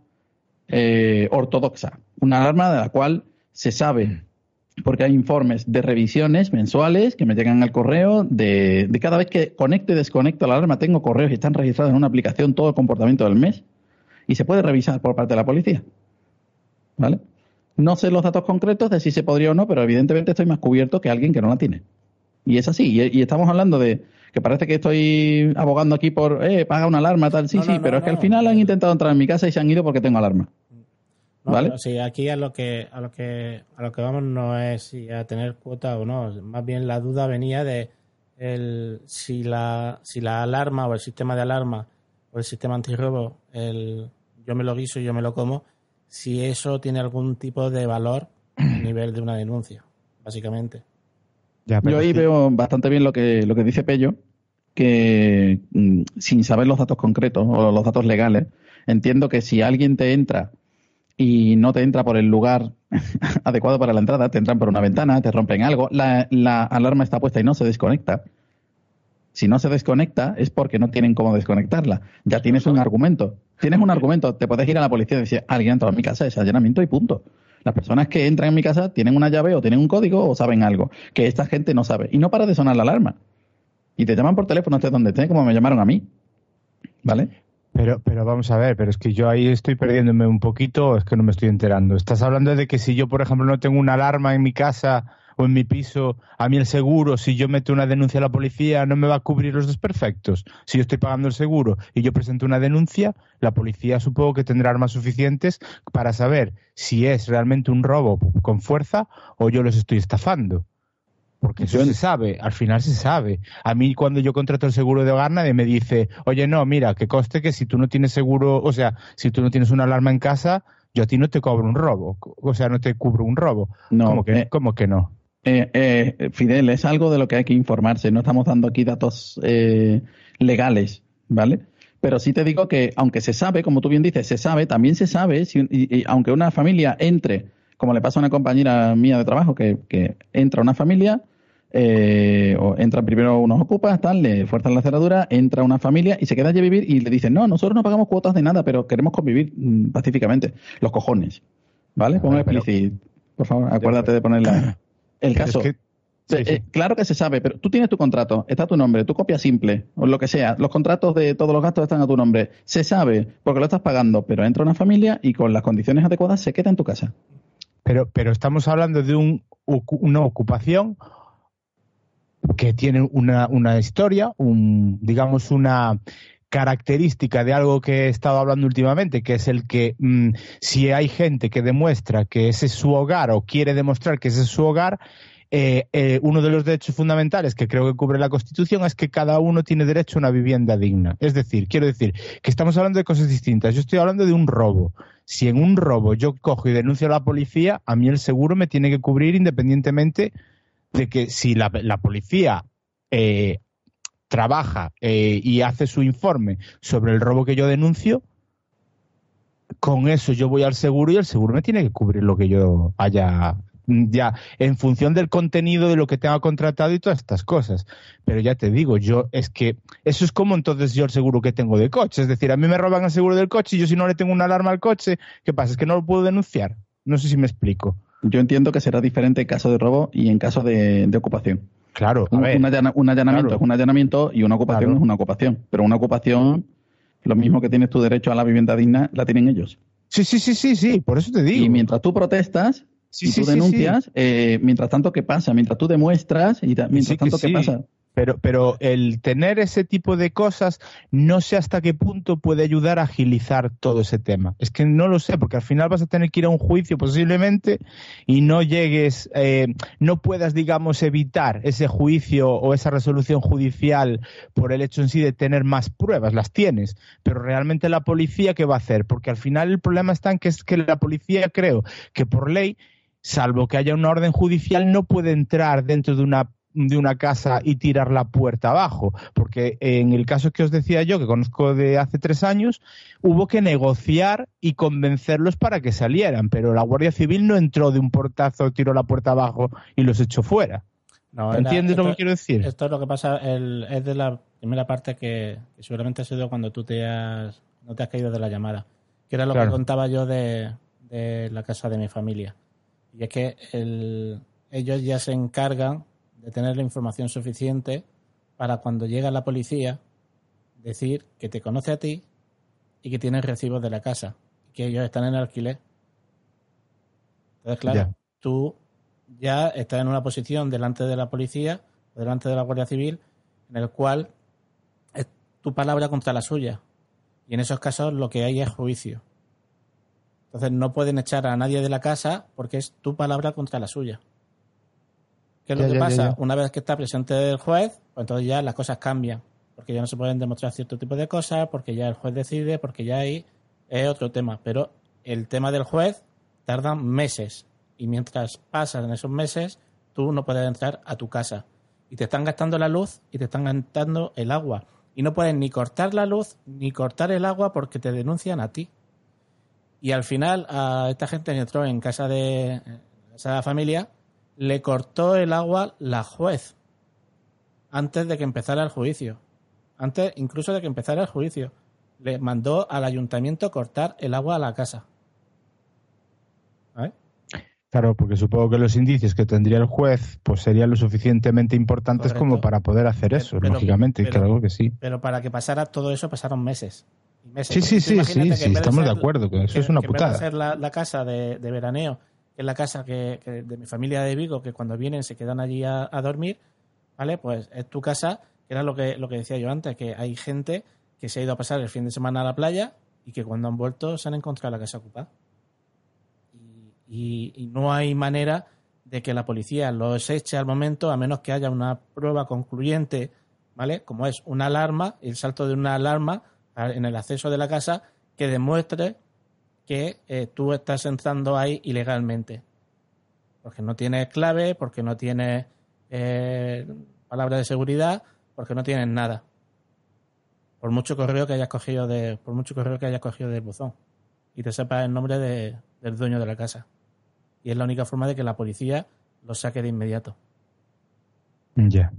eh, ortodoxa, una alarma de la cual se sabe, porque hay informes de revisiones mensuales que me llegan al correo de, de cada vez que conecto y desconecto la alarma, tengo correos y están registrados en una aplicación todo el comportamiento del mes y se puede revisar por parte de la policía. ¿Vale? No sé los datos concretos de si se podría o no, pero evidentemente estoy más cubierto que alguien que no la tiene. Y es así. Y, y estamos hablando de que parece que estoy abogando aquí por, eh, paga una alarma, tal. Sí, No, no, sí, no, pero es que al final han intentado entrar en mi casa y se han ido porque tengo alarma. ¿Vale? sí, aquí a lo que a lo que a lo que vamos no es si a tener cuota o no, más bien la duda venía de el si la si la alarma o el sistema de alarma o el sistema antirrobo, el yo me lo guiso y yo me lo como, si eso tiene algún tipo de valor a [clears throat] nivel de una denuncia, básicamente. Ya, pero Yo ahí sí. veo bastante bien lo que, lo que dice Pello, que mm, sin saber los datos concretos o los datos legales, entiendo que si alguien te entra y no te entra por el lugar [laughs] adecuado para la entrada, te entran por una ventana, te rompen algo, la, la alarma está puesta y no se desconecta. Si no se desconecta es porque no tienen cómo desconectarla. Ya tienes un argumento. Tienes un argumento. Te puedes ir a la policía y decir, alguien ha entrado en mi casa, es allanamiento y punto. Las personas que entran en mi casa tienen una llave o tienen un código o saben algo que esta gente no sabe. Y no para de sonar la alarma. Y te llaman por teléfono, estés donde estés, como me llamaron a mí. ¿Vale? Pero, pero vamos a ver, pero es que yo ahí estoy perdiéndome un poquito, es que no me estoy enterando. Estás hablando de que si yo, por ejemplo, no tengo una alarma en mi casa o en mi piso, a mí el seguro, si yo meto una denuncia a la policía, no me va a cubrir los desperfectos. Si yo estoy pagando el seguro y yo presento una denuncia, la policía supongo que tendrá armas suficientes para saber si es realmente un robo con fuerza o yo los estoy estafando. Porque eso se sabe, al final se sabe. A mí cuando yo contrato el seguro de hogar nadie me dice, oye, no, mira, que coste que si tú no tienes seguro, o sea, si tú no tienes una alarma en casa, yo a ti no te cobro un robo, o sea, no te cubro un robo. No, ¿Cómo que, eh, cómo que no? Eh, eh, Fidel, es algo de lo que hay que informarse. No estamos dando aquí datos eh, legales, ¿vale? Pero sí te digo que, aunque se sabe, como tú bien dices, se sabe, también se sabe, si, y- y aunque una familia entre, como le pasa a una compañera mía de trabajo, que, que entra una familia, eh, o entran primero unos ocupas, tal, le fuerzan la cerradura, entra una familia y se queda allí a vivir y le dicen, no, nosotros no pagamos cuotas de nada, pero queremos convivir mm, pacíficamente. Los cojones, ¿vale? Pon un Pero- explícit, por favor, acuérdate de ponerla. [clears throat] El es caso. que- sí, Eh, sí. eh, claro que se sabe, pero tú tienes tu contrato, está tu nombre, tu copia simple, o lo que sea, los contratos de todos los gastos están a tu nombre. Se sabe, porque lo estás pagando, pero entra una familia y con las condiciones adecuadas se queda en tu casa. Pero, pero estamos hablando de un, una ocupación que tiene una, una historia, un, digamos, una característica de algo que he estado hablando últimamente, que es el que mm, si hay gente que demuestra que ese es su hogar o quiere demostrar que ese es su hogar, eh, eh, uno de los derechos fundamentales que creo que cubre la Constitución es que cada uno tiene derecho a una vivienda digna. Es decir, quiero decir que estamos hablando de cosas distintas. Yo estoy hablando de un robo. Si en un robo yo cojo y denuncio a la policía, a mí el seguro me tiene que cubrir independientemente de que si la, la policía eh, trabaja eh, y hace su informe sobre el robo que yo denuncio, con eso yo voy al seguro y el seguro me tiene que cubrir lo que yo haya ya en función del contenido de lo que tenga contratado y todas estas cosas. Pero ya te digo, yo es que eso es como entonces yo el seguro que tengo de coche. Es decir, a mí me roban el seguro del coche y yo si no le tengo una alarma al coche, ¿qué pasa? Es que no lo puedo denunciar. No sé si me explico. Yo entiendo que será diferente en caso de robo y en caso de ocupación. Claro, a Un, ver. un allana- un allanamiento claro. es un allanamiento y una ocupación Claro. es una ocupación. Pero una ocupación, lo mismo que tienes tu derecho a la vivienda digna, la tienen ellos. Sí, sí, sí, sí, sí, por eso te digo. Y mientras tú protestas sí, tú sí, denuncias, eh, mientras tanto, ¿qué pasa? Mientras tú demuestras y mientras tanto, ¿qué pasa? Pero, pero el tener ese tipo de cosas, no sé hasta qué punto puede ayudar a agilizar todo ese tema. Es que no lo sé, porque al final vas a tener que ir a un juicio posiblemente y no llegues, eh, no puedas, digamos, evitar ese juicio o esa resolución judicial por el hecho en sí de tener más pruebas. Las tienes, pero realmente la policía, ¿qué va a hacer? Porque al final el problema está en que es que la policía, creo que por ley, salvo que haya una orden judicial, no puede entrar dentro de una de una casa y tirar la puerta abajo, porque en el caso que os decía yo, que conozco de hace tres años, hubo que negociar y convencerlos para que salieran, pero la Guardia Civil no entró de un portazo, tiró la puerta abajo y los echó fuera. No, era- ¿Entiendes lo esto- que quiero decir? Esto es lo que pasa, el- es de la primera parte que, que seguramente ha sido cuando tú te has, no te has caído de la llamada, que era lo Claro. que contaba yo de, de la casa de mi familia. Y es que el- ellos ya se encargan de tener la información suficiente para cuando llega la policía decir que te conoce a ti y que tienes recibos de la casa, que ellos están en alquiler. Entonces, claro, Ya. tú ya estás en una posición delante de la policía o delante de la Guardia Civil en el cual es tu palabra contra la suya. Y en esos casos lo que hay es juicio. Entonces no pueden echar a nadie de la casa porque es tu palabra contra la suya. ¿Qué es lo que ya, pasa? ya. Una vez que está presente el juez, pues entonces ya las cosas cambian. Porque ya no se pueden demostrar cierto tipo de cosas, porque ya el juez decide, porque ya ahí es otro tema. Pero el tema del juez tarda meses. Y mientras pasan esos meses, tú no puedes entrar a tu casa. Y te están gastando la luz y te están gastando el agua. Y no pueden ni cortar la luz ni cortar el agua porque te denuncian a ti. Y al final a esta gente entró en casa de esa familia le cortó el agua la juez antes de que empezara el juicio. Antes incluso de que empezara el juicio. Le mandó al ayuntamiento cortar el agua a la casa. Claro, porque supongo que los indicios que tendría el juez pues serían lo suficientemente importantes Correcto. como para poder hacer eso, Pero- lógicamente, pero- claro que sí. Pero para que pasara todo eso pasaron meses. Y meses. Sí, sí, sí, sí, estamos de ser- acuerdo, que eso que- es una que en vez de putada. ser la, la casa de, de veraneo, es la casa que, de mi familia de Vigo, que cuando vienen se quedan allí a, dormir, ¿vale? Pues es tu casa, que era lo que, lo que decía yo antes, que hay gente que se ha ido a pasar el fin de semana a la playa y que cuando han vuelto se han encontrado la casa ocupada. Y, y- no hay manera de que la policía los eche al momento a menos que haya una prueba concluyente, ¿vale? Como es una alarma, el salto de una alarma en el acceso de la casa que demuestre que eh, tú estás entrando ahí ilegalmente. Porque no tienes clave, porque no tienes eh, palabra de seguridad, porque no tienes nada. Por mucho correo que hayas cogido de, por mucho correo que hayas cogido del buzón. Y te sepas el nombre de- del dueño de la casa. Y es la única forma de que la policía lo saque de inmediato. Ya.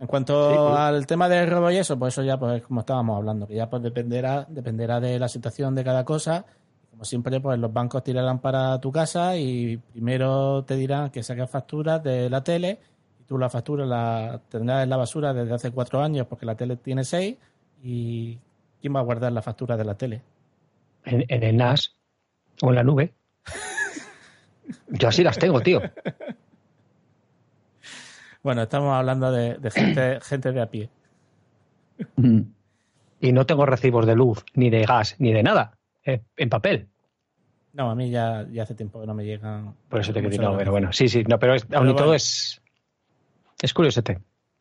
En cuanto Sí, pues. al tema del robo y eso, pues eso ya, pues como estábamos hablando, que ya pues dependerá, dependerá de la situación de cada cosa. Como siempre, pues los bancos tirarán para tu casa y primero te dirán que saques facturas de la tele y tú la factura la tendrás en la basura desde hace cuatro años porque la tele tiene seis y ¿quién va a guardar la factura de la tele? En, en el NAS o en la nube. [laughs] Yo así las tengo, tío. Bueno, estamos hablando de, de gente, [clears throat] gente de a pie. Y no tengo recibos de luz, ni de gas, ni de nada. eh, en papel. No, a mí ya, ya hace tiempo que no me llegan. Por eso te quiero no, pero bueno. Sí, sí, no, pero, es, aún y todo es. Es curiosete.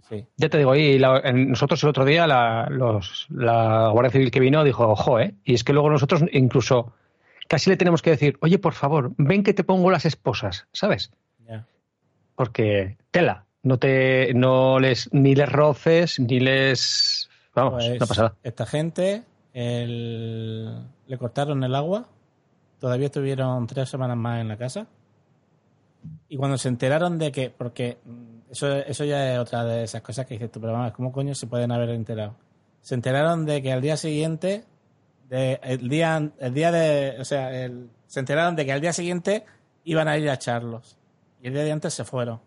Sí. Ya te digo, y la- nosotros el otro día, la, los, la Guardia Civil que vino dijo, ojo, ¿eh? Y es que luego nosotros incluso casi le tenemos que decir, oye, por favor, ven que te pongo las esposas, ¿sabes? Ya. Porque tela, no te, no les, ni les roces, ni les, vamos, Pues, no pasa nada. Esta gente el- le cortaron el agua. Todavía estuvieron tres semanas más en la casa. Y cuando se enteraron de que, porque mm, eso, eso ya es otra de esas cosas que dices tú, pero vamos, ¿cómo coño se pueden haber enterado? Se enteraron de que al día siguiente, de, el día, el día de, o sea, el- se enteraron de que al día siguiente iban a ir a echarlos. Y el día de antes se fueron.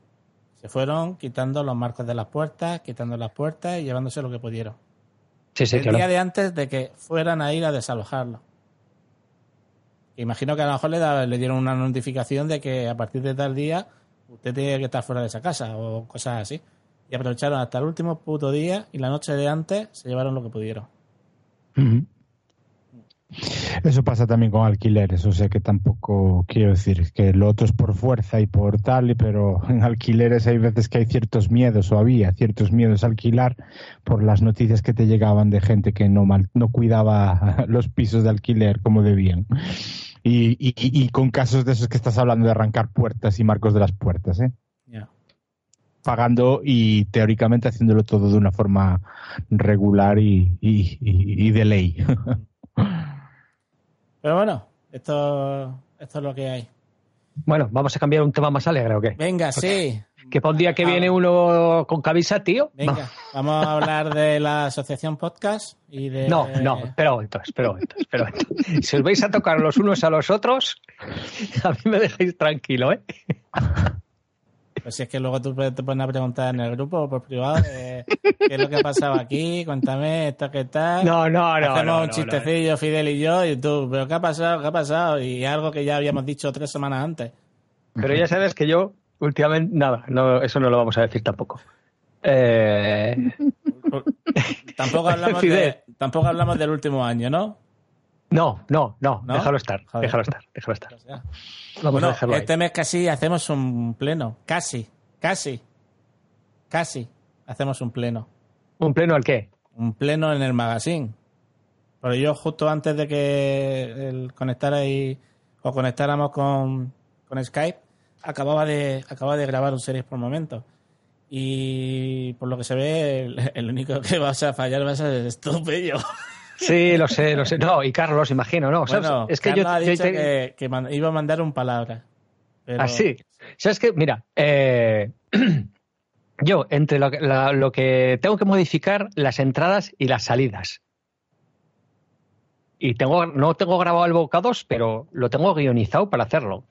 Se fueron quitando los marcos de las puertas, quitando las puertas y llevándose lo que pudieron Sí, sí, el claro. día de antes de que fueran a ir a desalojarlo. Imagino que a lo mejor le, da- le dieron una notificación de que a partir de tal día usted tiene que estar fuera de esa casa o cosas así. Y aprovecharon hasta el último puto día y la noche de antes se llevaron lo que pudieron. Eso pasa también con alquileres, o sea que tampoco quiero decir que lo otro es por fuerza y por tal, y- pero en alquileres hay veces que hay ciertos miedos o había ciertos miedos a alquilar por las noticias que te llegaban de gente que no mal, no cuidaba [laughs] los pisos de alquiler como debían. Y, y- y- con casos de esos que estás hablando de arrancar puertas y marcos de las puertas, ¿eh? Pagando y teóricamente haciéndolo todo de una forma regular y, y- y- y de ley. [laughs] Pero bueno, esto, esto es lo que hay. Bueno, vamos a cambiar un tema más alegre o qué? Venga, sí. Que para un día que viene uno con camisa, tío. Venga, vamos a hablar de la asociación podcast y de. No, no, espera entonces, espera espera Si os vais a tocar los unos a los otros, [laughs] a mí me dejáis tranquilo, ¿eh? Pues si es que luego tú te pones a preguntar en el grupo o por privado qué es lo que ha pasado aquí, cuéntame esto, qué tal. No, no, no. Hacemos un chistecillo, Fidel y yo, y tú, pero ¿qué ha pasado? ¿Qué ha pasado? Y algo que ya habíamos dicho tres semanas antes. Pero ya sabes que yo, últimamente, nada, no, eso no lo vamos a decir tampoco. Eh... tampoco, hablamos de, tampoco hablamos del último año, ¿no? No, no, no, déjalo estar, déjalo estar, déjalo estar. Vamos a dejarlo este mes casi hacemos un pleno, casi, casi, casi hacemos un pleno. ¿Un pleno al qué? Un pleno en el magazine. Pero yo justo antes de que el conectara y, o conectáramos con, con Skype, acababa de, acababa de grabar un series por momentos. Y por lo que se ve, el, único que vas a fallar va a ser estupendo. Sí, lo sé, lo sé. No, y Carlos, imagino, ¿no? es que yo, ha dicho que, iba a mandar un palabra. Pero... Ah, sí. ¿Sabes qué? Mira, eh, [clears throat] yo entre lo que, lo que tengo que modificar las entradas y las salidas. Y tengo, no tengo grabado el bocados, pero lo tengo guionizado para hacerlo.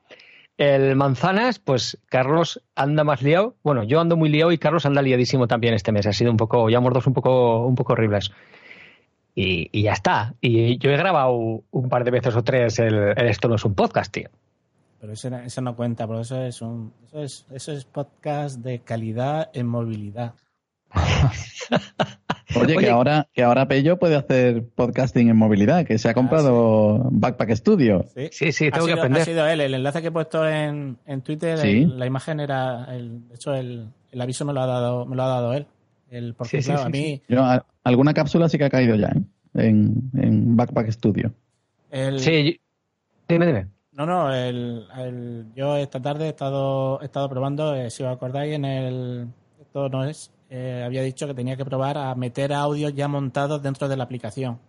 El manzanas, pues Carlos anda más liado. Bueno, yo ando muy liado y Carlos anda liadísimo también este mes. Ha sido un poco, ya dos un poco, un poco horribles. Y, ya está. Y yo he grabado un par de veces o tres el, Esto no es un podcast, tío. Pero eso, eso no cuenta, pero eso es un eso es, eso es podcast de calidad en movilidad. [laughs] Oye, que ahora que ahora Pello puede hacer podcasting en movilidad, que se ha ah, comprado Backpack Studio. Sí, sí, tengo que aprender. Ha sido él, el enlace que he puesto en, en Twitter, la imagen era, el, de hecho el, el, aviso me lo ha dado me lo ha dado él. El, porque claro, a mí... alguna cápsula sí que ha caído ya, ¿eh? en, en Backpack Studio. Sí, dime, dime. No, no, el, yo esta tarde he estado, he estado probando, eh, si os acordáis, en el... Esto no es... Eh, había dicho que tenía que probar a meter audios ya montados dentro de la aplicación.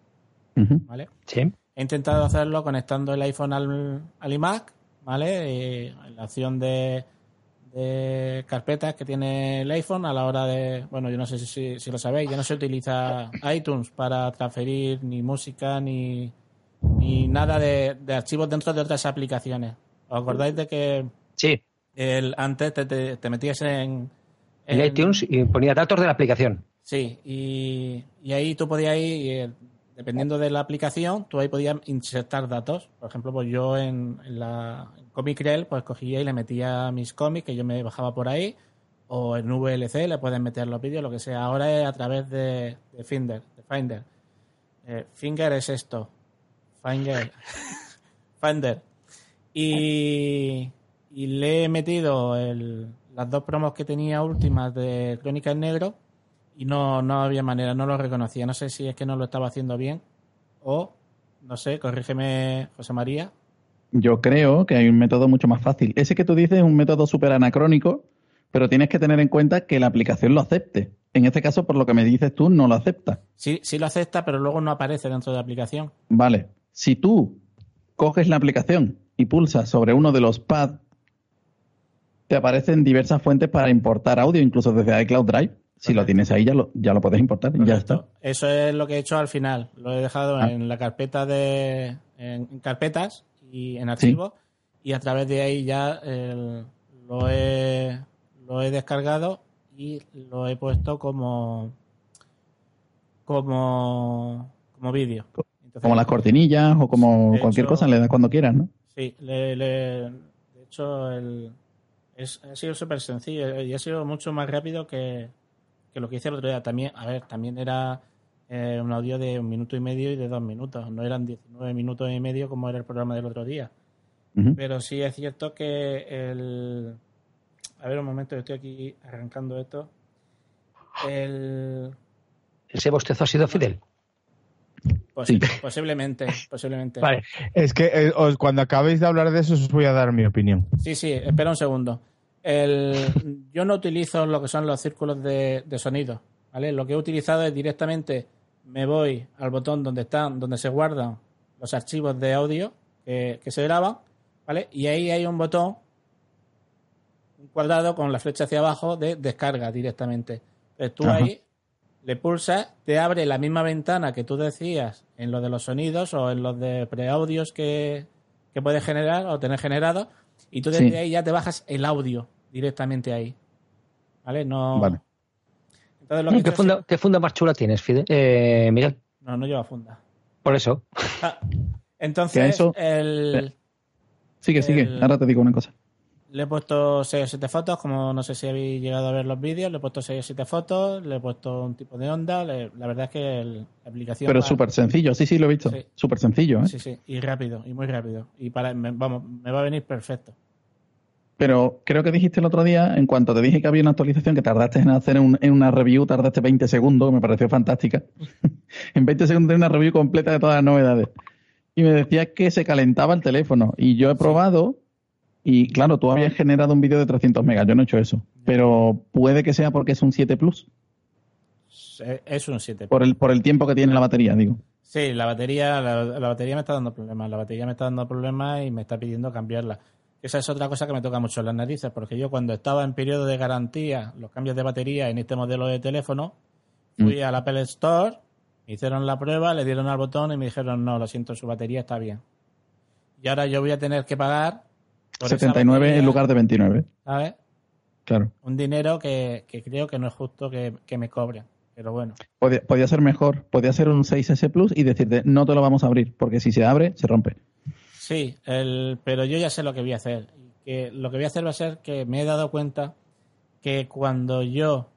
¿Vale? Sí. He intentado hacerlo conectando el iPhone al, al iMac, ¿vale? Y la opción de de carpetas que tiene el iPhone a la hora de, bueno, yo no sé si, si, lo sabéis, ya no se utiliza iTunes para transferir ni música ni, ni nada de, archivos dentro de otras aplicaciones. ¿Os acordáis de que sí. el, antes te, te, metías en, en, iTunes y ponía datos de la aplicación? Sí, y, y ahí tú podías ir, dependiendo de la aplicación, tú ahí podías insertar datos. Por ejemplo, pues yo en, la Comic Rel, pues cogía y le metía mis cómics que yo me bajaba por ahí, o en VLC le pueden meter los vídeos, lo que sea. Ahora es a través de, Finder. De Finder. Eh, Finger es esto. Finder. [laughs] Finder. Y, y le he metido las dos promos que tenía últimas de Crónica en Negro y no, no había manera, no lo reconocía. No sé si es que no lo estaba haciendo bien o, no sé, corrígeme, José María. Yo creo que hay un método mucho más fácil. Ese que tú dices es un método súper anacrónico, pero tienes que tener en cuenta que la aplicación lo acepte. En este caso, por lo que me dices tú, no lo acepta. Sí, sí lo acepta, pero luego no aparece dentro de la aplicación. Vale. Si tú coges la aplicación y pulsas sobre uno de los pads, te aparecen diversas fuentes para importar audio, incluso desde iCloud Drive. Si lo tienes ahí, ya lo, ya lo puedes importar. Ya está. Eso es lo que he hecho al final. Lo he dejado ah. en la carpeta de. En, carpetas y en archivos. Y a través de ahí ya lo, he, lo he descargado y lo he puesto como. como. como vídeo. como las cortinillas o como cualquier cosa, le das cuando quieras, ¿no? Sí, de hecho, el, es, ha sido súper sencillo y ha sido mucho más rápido que, que lo que hice el otro día también, a ver, también era eh, un audio de un minuto y medio y de dos minutos, no eran 19 minutos y medio como era el programa del otro día. Pero sí es cierto que el... A ver un momento, estoy aquí arrancando esto. El... ¿Ese bostezo ha sido Fidel? Posiblemente, posiblemente. Vale, es que eh, cuando acabéis de hablar de eso os voy a dar mi opinión. Sí, sí, espera un segundo. El, yo no utilizo lo que son los círculos de, sonido, ¿vale? Lo que he utilizado es directamente me voy al botón donde están, donde se guardan los archivos de audio que, se graban, ¿vale? Y ahí hay un botón, un cuadrado con la flecha hacia abajo de descarga directamente. Entonces tú Ajá. ahí le pulsas, te abre la misma ventana que tú decías en lo de los sonidos o en los de preaudios que, que puedes generar o tener generado, y tú desde Sí. ahí ya te bajas el audio directamente ahí. ¿Vale? No. Vale. Entonces lo que he ¿Qué funda, ¿Qué funda más chula tienes, Fide? Eh, Miguel? No, no lleva funda. Por eso. Ah, entonces, eso- el, Sigue, sigue. El- Ahora te digo una cosa. le he puesto 6 o 7 fotos, como no sé si habéis llegado a ver los vídeos, le he puesto 6 o 7 fotos, le he puesto un tipo de onda, le- la verdad es que el- la aplicación... Pero va- súper sencillo. Sí, sí, lo he visto. Sí. Súper sencillo, ¿eh? Sí, sí, y rápido, y muy rápido. Y para, me- vamos, me va a venir perfecto. Pero creo que dijiste el otro día, en cuanto te dije que había una actualización que tardaste en hacer un- en una review, tardaste 20 segundos, que me pareció fantástica. [laughs] en 20 segundos tenía una review completa de todas las novedades. Y me decías que se calentaba el teléfono. Y yo he probado, y claro, tú habías generado un vídeo de 300 megas, yo no he hecho eso. Pero puede que sea porque es un 7 Plus, Es- un 7. por el, por el tiempo que tiene la batería, digo. Sí, la batería, la, la batería me está dando problemas. La batería me está dando problemas y me está pidiendo cambiarla. Esa es otra cosa que me toca mucho en las narices, porque yo cuando estaba en periodo de garantía, los cambios de batería en este modelo de teléfono, fui al Apple Store, me hicieron la prueba, le dieron al botón y me dijeron, no, lo siento, su batería está bien. Y ahora yo voy a tener que pagar por esa 79 batería, en lugar de 29. ¿sabes? Claro. Un dinero que, que creo que no es justo que, que me cobren. Pero bueno, Podía, podía ser mejor. Podía ser un 6S Plus y decirte, no te lo vamos a abrir, porque si se abre, se rompe. Sí, el, pero yo ya sé lo que voy a hacer. Que lo que voy a hacer va a ser que me he dado cuenta que cuando yo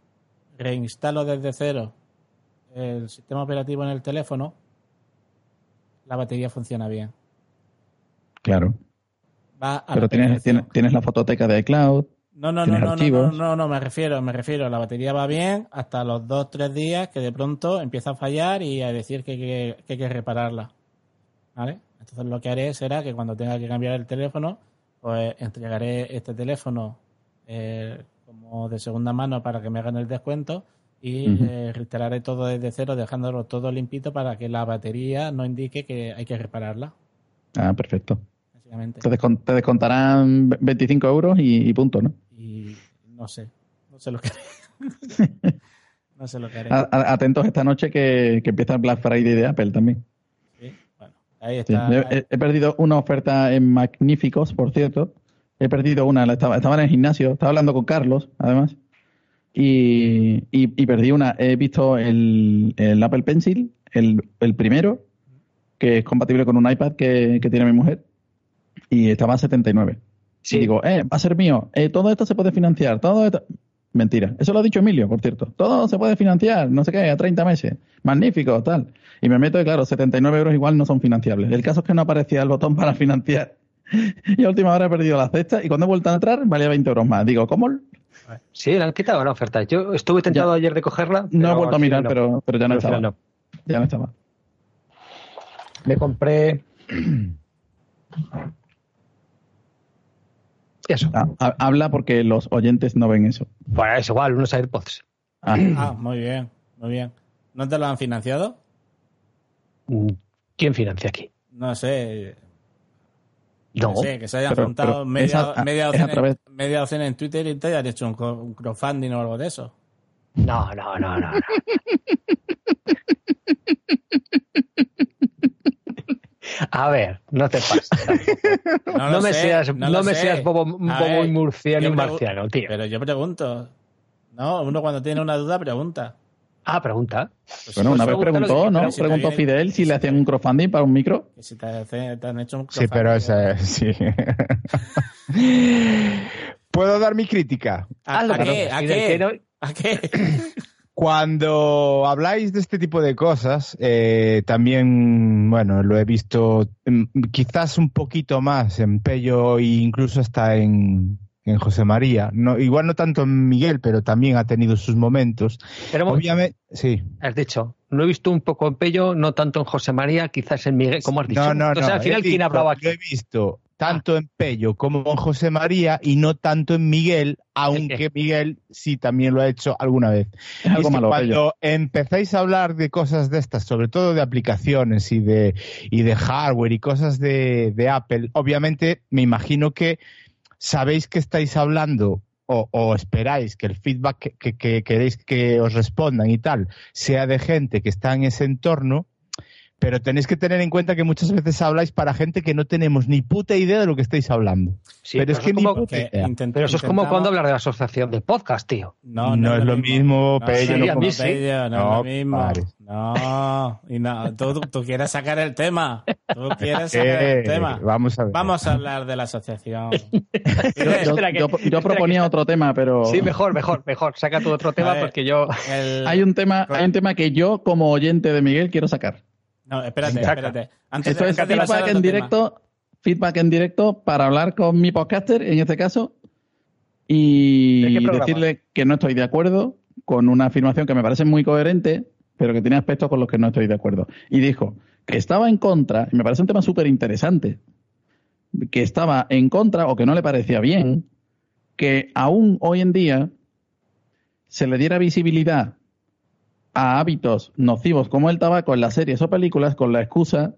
reinstalo desde cero el sistema operativo en el teléfono, la batería funciona bien. Claro. Va a la Pero tienes, tienes, tienes la fototeca de iCloud. No, no, no, no, no, no, archivos. no, no, me refiero, me refiero. La batería va bien hasta los dos, tres días que de pronto empieza a fallar y a decir que, hay que- que hay que repararla. ¿Vale? Entonces lo que haré será que cuando tenga que cambiar el teléfono, pues entregaré este teléfono eh, como de segunda mano para que me hagan el descuento y eh, reinstalaré todo desde cero, dejándolo todo limpito para que la batería no indique que hay que repararla, Ah, perfecto. básicamente. Te, descon- te descontarán 25 euros y, y punto, ¿no? y no sé, no sé lo que [laughs] no sé lo que haré. A- atentos esta noche que, que empieza el Black Friday de Apple también. Ahí está. He, he- he perdido una oferta en Magníficos, por cierto. He perdido una, estaba, estaba en el gimnasio, estaba hablando con Carlos, además. Y, y- y perdí una. He visto el, el Apple Pencil, el, el primero, que es compatible con un iPad que, que tiene mi mujer, y estaba a 79. Sí. Y digo, eh, va a ser mío, eh, todo esto se puede financiar, todo esto... Mentira, eso lo ha dicho Emilio, por cierto. Todo se puede financiar, no sé qué, a 30 meses. Magnífico, tal. Y me meto y claro, 79 euros igual no son financiables. El caso es que no aparecía el botón para financiar. [laughs] Y a última hora he perdido la cesta y cuando he vuelto a entrar valía 20 euros más. Digo, ¿cómo? Sí, le han quitado la oferta. Yo estuve tentado ayer de cogerla. No he vuelto a mirar, no. pero, pero ya no Pero estaba. no. Ya no estaba. Me compré. Eso. Ah, ha- habla porque los oyentes no ven eso. Bueno, es igual, unos AirPods. Ah, Ah, muy bien, muy bien. ¿No te lo han financiado? Mm, ¿Quién financia aquí? No sé. No. No sé, que se hayan Pero- juntado pero media, es a- media, docena, través- media docena en Twitter y te hayan hecho un, un crowdfunding o algo de eso. No, no, no, no. no. [laughs] A ver, no te pases. [laughs] No, me sé, seas, no me seas bobo, bobo ver, y murciano y marciano, tío. Pero yo pregunto. No, uno cuando tiene una duda pregunta. Ah, pregunta. Pues bueno, si una vez preguntó, ¿no? si Preguntó Fidel si si le hacían un crowdfunding para un micro. que si te, hace- te han hecho un Sí, pero crowdfunding. ese, sí. [laughs] ¿Puedo dar mi crítica? ¿A, qué? ¿A qué? ¿A qué? [coughs] Cuando habláis de este tipo de cosas, eh, también, bueno, lo he visto mm, quizás un poquito más en Pello e incluso hasta en, en José María. No, igual no tanto en Miguel, pero también ha tenido sus momentos. Pero Obviamente, sí. has dicho, lo he visto un poco en Pello, no tanto en José María, quizás en Miguel, como has dicho. No, no, no. Al final, ¿quién hablaba aquí? Lo he visto tanto en Pello como en José María y no tanto en Miguel, aunque [laughs] Miguel sí también lo ha hecho alguna vez. Algo Pello. cuando empezáis a hablar de cosas de estas, sobre todo de aplicaciones y de, y de hardware y cosas de, de Apple, obviamente me imagino que sabéis que estáis hablando o, o esperáis que el feedback que, que- que queréis que os respondan y tal sea de gente que está en ese entorno, pero tenéis que tener en cuenta que muchas veces habláis para gente que no tenemos ni puta idea de lo que estáis hablando. Sí, pero es que ni puta Que idea. pero eso es como cuando hablar de la asociación de podcast, tío. No, No es lo mismo, Pello, no no, sí, no, No, es lo mismo. pares. No, y no, tú, tú- quieres sacar el tema. Tú [laughs] quieres sacar Eh, el tema. vamos a ver. Vamos a hablar de la asociación. [laughs] Yo, yo- yo- proponía otro tema, pero Sí, mejor, mejor, mejor. Saca tu otro tema ver. porque yo. el- hay un tema, hay un tema que yo como oyente de Miguel quiero sacar. No, espérate, espérate. Antes Esto de, es feedback en tema. directo, feedback en directo para hablar con mi podcaster, en este caso, y decirle que no estoy de acuerdo con una afirmación que me parece muy coherente, pero que tiene aspectos con los que no estoy de acuerdo. Y dijo que estaba en contra, y me parece un tema súper interesante, que estaba en contra o que no le parecía bien que aún hoy en día se le diera visibilidad a hábitos nocivos como el tabaco en las series o películas con la excusa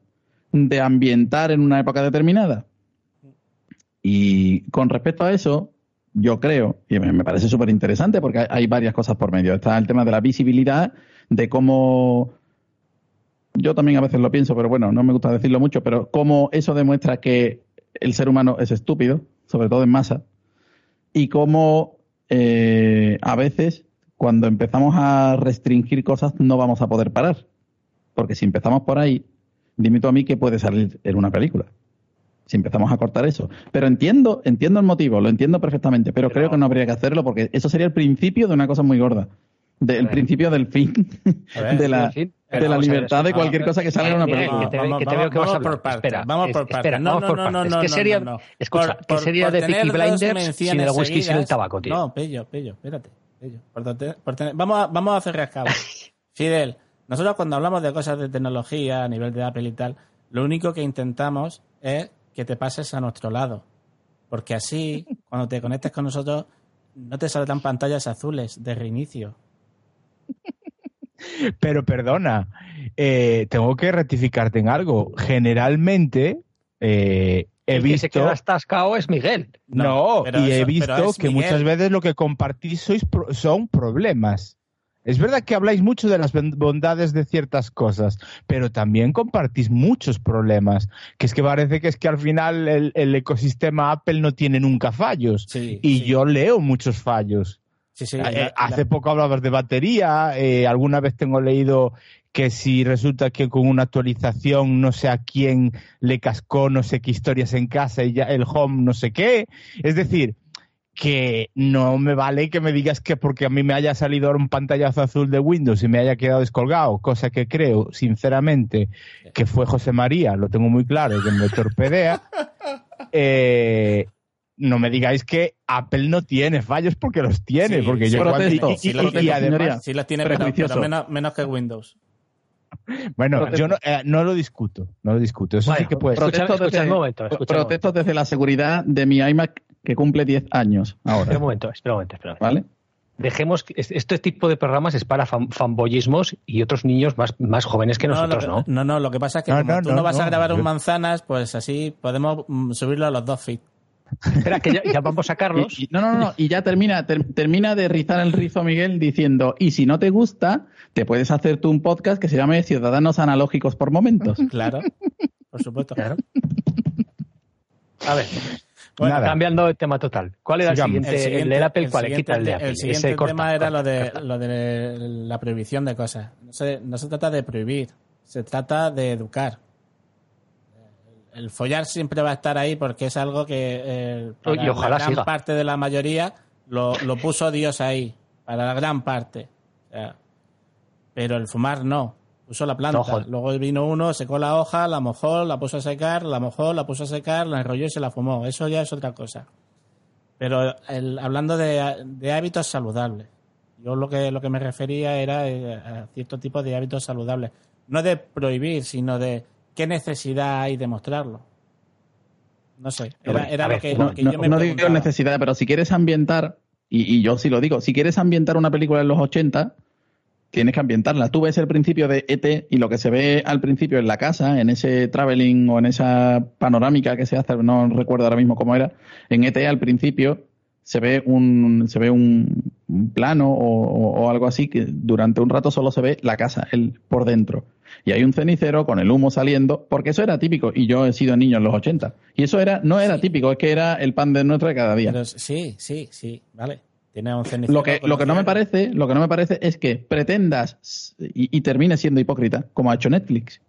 de ambientar en una época determinada. Y con respecto a eso, yo creo, y me parece súper interesante porque hay, hay varias cosas por medio. Está el tema de la visibilidad, de cómo, yo también a veces lo pienso, pero bueno, no me gusta decirlo mucho, pero cómo eso demuestra que el ser humano es estúpido, sobre todo en masa, y cómo eh, a veces cuando empezamos a restringir cosas no vamos a poder parar. Porque si empezamos por ahí, dime tú a mí que puede salir en una película. Si empezamos a cortar eso. Pero entiendo, entiendo el motivo, lo entiendo perfectamente, pero, Pero- creo que no habría que hacerlo porque eso sería el principio de una cosa muy gorda. De- el ver. principio del fin [laughs] ver, de la, fin, de la vamos libertad de cualquier cosa que salga en una Miguel, película. que te, Vamos, que te vamos, veo que vas a vamos por partes, Espera, vamos es- por partes. Espera, No, vamos no, no, partes. no, ¿Qué no, sería, no, no. escucha, Por- ¿qué por- sería por de Peaky Blinders sin el whisky y sin el tabaco, tío? No, pillo, pillo, espérate. Vamos, a, vamos a hacer rascado. Fidel, nosotros cuando hablamos de cosas de tecnología a nivel de Apple y tal, lo único que intentamos es que te pases a nuestro lado. Porque así, [laughs] cuando te conectes con nosotros, no te saldrán pantallas azules de reinicio. Pero perdona, eh, tengo que rectificarte en algo. Generalmente eh, he El que se visto. queda atascado es Miguel. No, y he eso- visto que Miguel. muchas veces lo que compartís sois pro- son problemas. Es verdad que habláis mucho de las bondades de ciertas cosas, pero también compartís muchos problemas. Que es que parece que es que al final el, el ecosistema Apple no tiene nunca fallos. Sí, y sí. yo leo muchos fallos. Sí, sí. Eh, la- la- hace poco hablabas de batería, eh, alguna vez tengo leído que si resulta que con una actualización no sé a quién le cascó no sé qué historias en casa y ya el home no sé qué. Es decir, que no me vale que me digas que porque a mí me haya salido ahora un pantallazo azul de Windows y me haya quedado descolgado, cosa que creo, sinceramente, que fue José María, lo tengo muy claro, que me torpedea. [laughs] eh, no me digáis que Apple no tiene fallos porque los tiene, Sí, porque sí, yo cuando- protesto, y- y- sí, y- protesto, y además. Sí los tiene, pero, Prejuicioso. pero menos, menos que Windows. [laughs] bueno, Protesto. yo no, eh, no lo discuto, no lo discuto, eso sí que puede ser. Escucha- Protesto escucha desde- momento, la seguridad de mi iMac que cumple 10 años Espera ahora. un momento, espera un momento, espera un momento. ¿Vale? Dejemos que es- este tipo de programas es para fan- fanboyismos y otros niños más, más jóvenes que nosotros, no, ¿no? lo, no, no, lo que pasa es que No, como no, tú no, no, vas a no, grabar un manzanas, pues así podemos mm, subirlo a los dos feeds. Espera, que ya, ya vamos a Carlos. Y- y- no, no, no, y ya termina, ter- termina de rizar el rizo Miguel diciendo, y si no te gusta, te puedes hacer tú un podcast que se llame Ciudadanos Analógicos por Momentos. [laughs] Claro, por supuesto. Claro. A ver, Bueno, Nada. cambiando de tema total. ¿Cuál era el Sigamos. siguiente? El, del Apple, el ¿cuál? siguiente Quita el de te- Apple. el siguiente Ese corta, tema era corta, lo de, corta. lo de la prohibición de cosas. No se, no se trata de prohibir, se trata de educar. El follar siempre va a estar ahí porque es algo que eh, para Y ojalá la gran siga. parte de la mayoría lo, lo puso Dios ahí, para la gran parte. O sea, pero el fumar no, puso la planta. No. Luego vino uno, secó la hoja, la mojó, la puso a secar, la mojó, la puso a secar, la enrolló y se la fumó. Eso ya es otra cosa. Pero el- hablando de, de hábitos saludables, yo lo que, lo que me refería era eh, a cierto tipo de hábitos saludables. No de prohibir, sino de qué necesidad hay de mostrarlo. No sé, era, lo que, No, lo que no- yo me no digo necesidad, pero si quieres ambientar, y, y yo sí lo digo, si quieres ambientar una película en los 80, tienes que ambientarla. Tú ves el principio de ET y lo que se ve al principio en la casa, en ese traveling o en esa panorámica que se hace, no recuerdo ahora mismo cómo era, en ET al principio se ve un, se ve un, un plano o, o- o algo así que durante un rato solo se ve la casa, el, por dentro. Y hay un cenicero con el humo saliendo, porque eso era típico, y yo he sido niño en los 80. Y eso era, no era típico, es que era el pan de nuestro de cada día. Pero sí, sí, sí, vale. Tiene un cenicero. Lo que, lo que no me parece, lo que no me parece es que pretendas y, y termines siendo hipócrita, como ha hecho Netflix,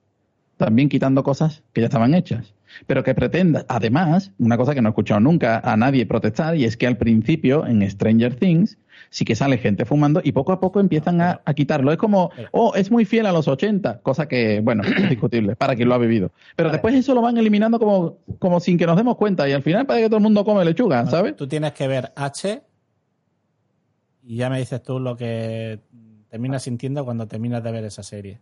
también quitando cosas que ya estaban hechas. Pero que pretendas, además, una cosa que no he escuchado nunca a nadie protestar, y es que al principio en Stranger Things sí que sale gente fumando y poco a poco empiezan a, a quitarlo. Es como, oh, es muy fiel a los 80, cosa que, bueno, es discutible para quien lo ha vivido. Pero después eso lo van eliminando como, como sin que nos demos cuenta y al final parece que todo el mundo come lechuga, ¿sabes? Tú tienes que ver H y ya me dices tú lo que terminas sintiendo cuando terminas de ver esa serie.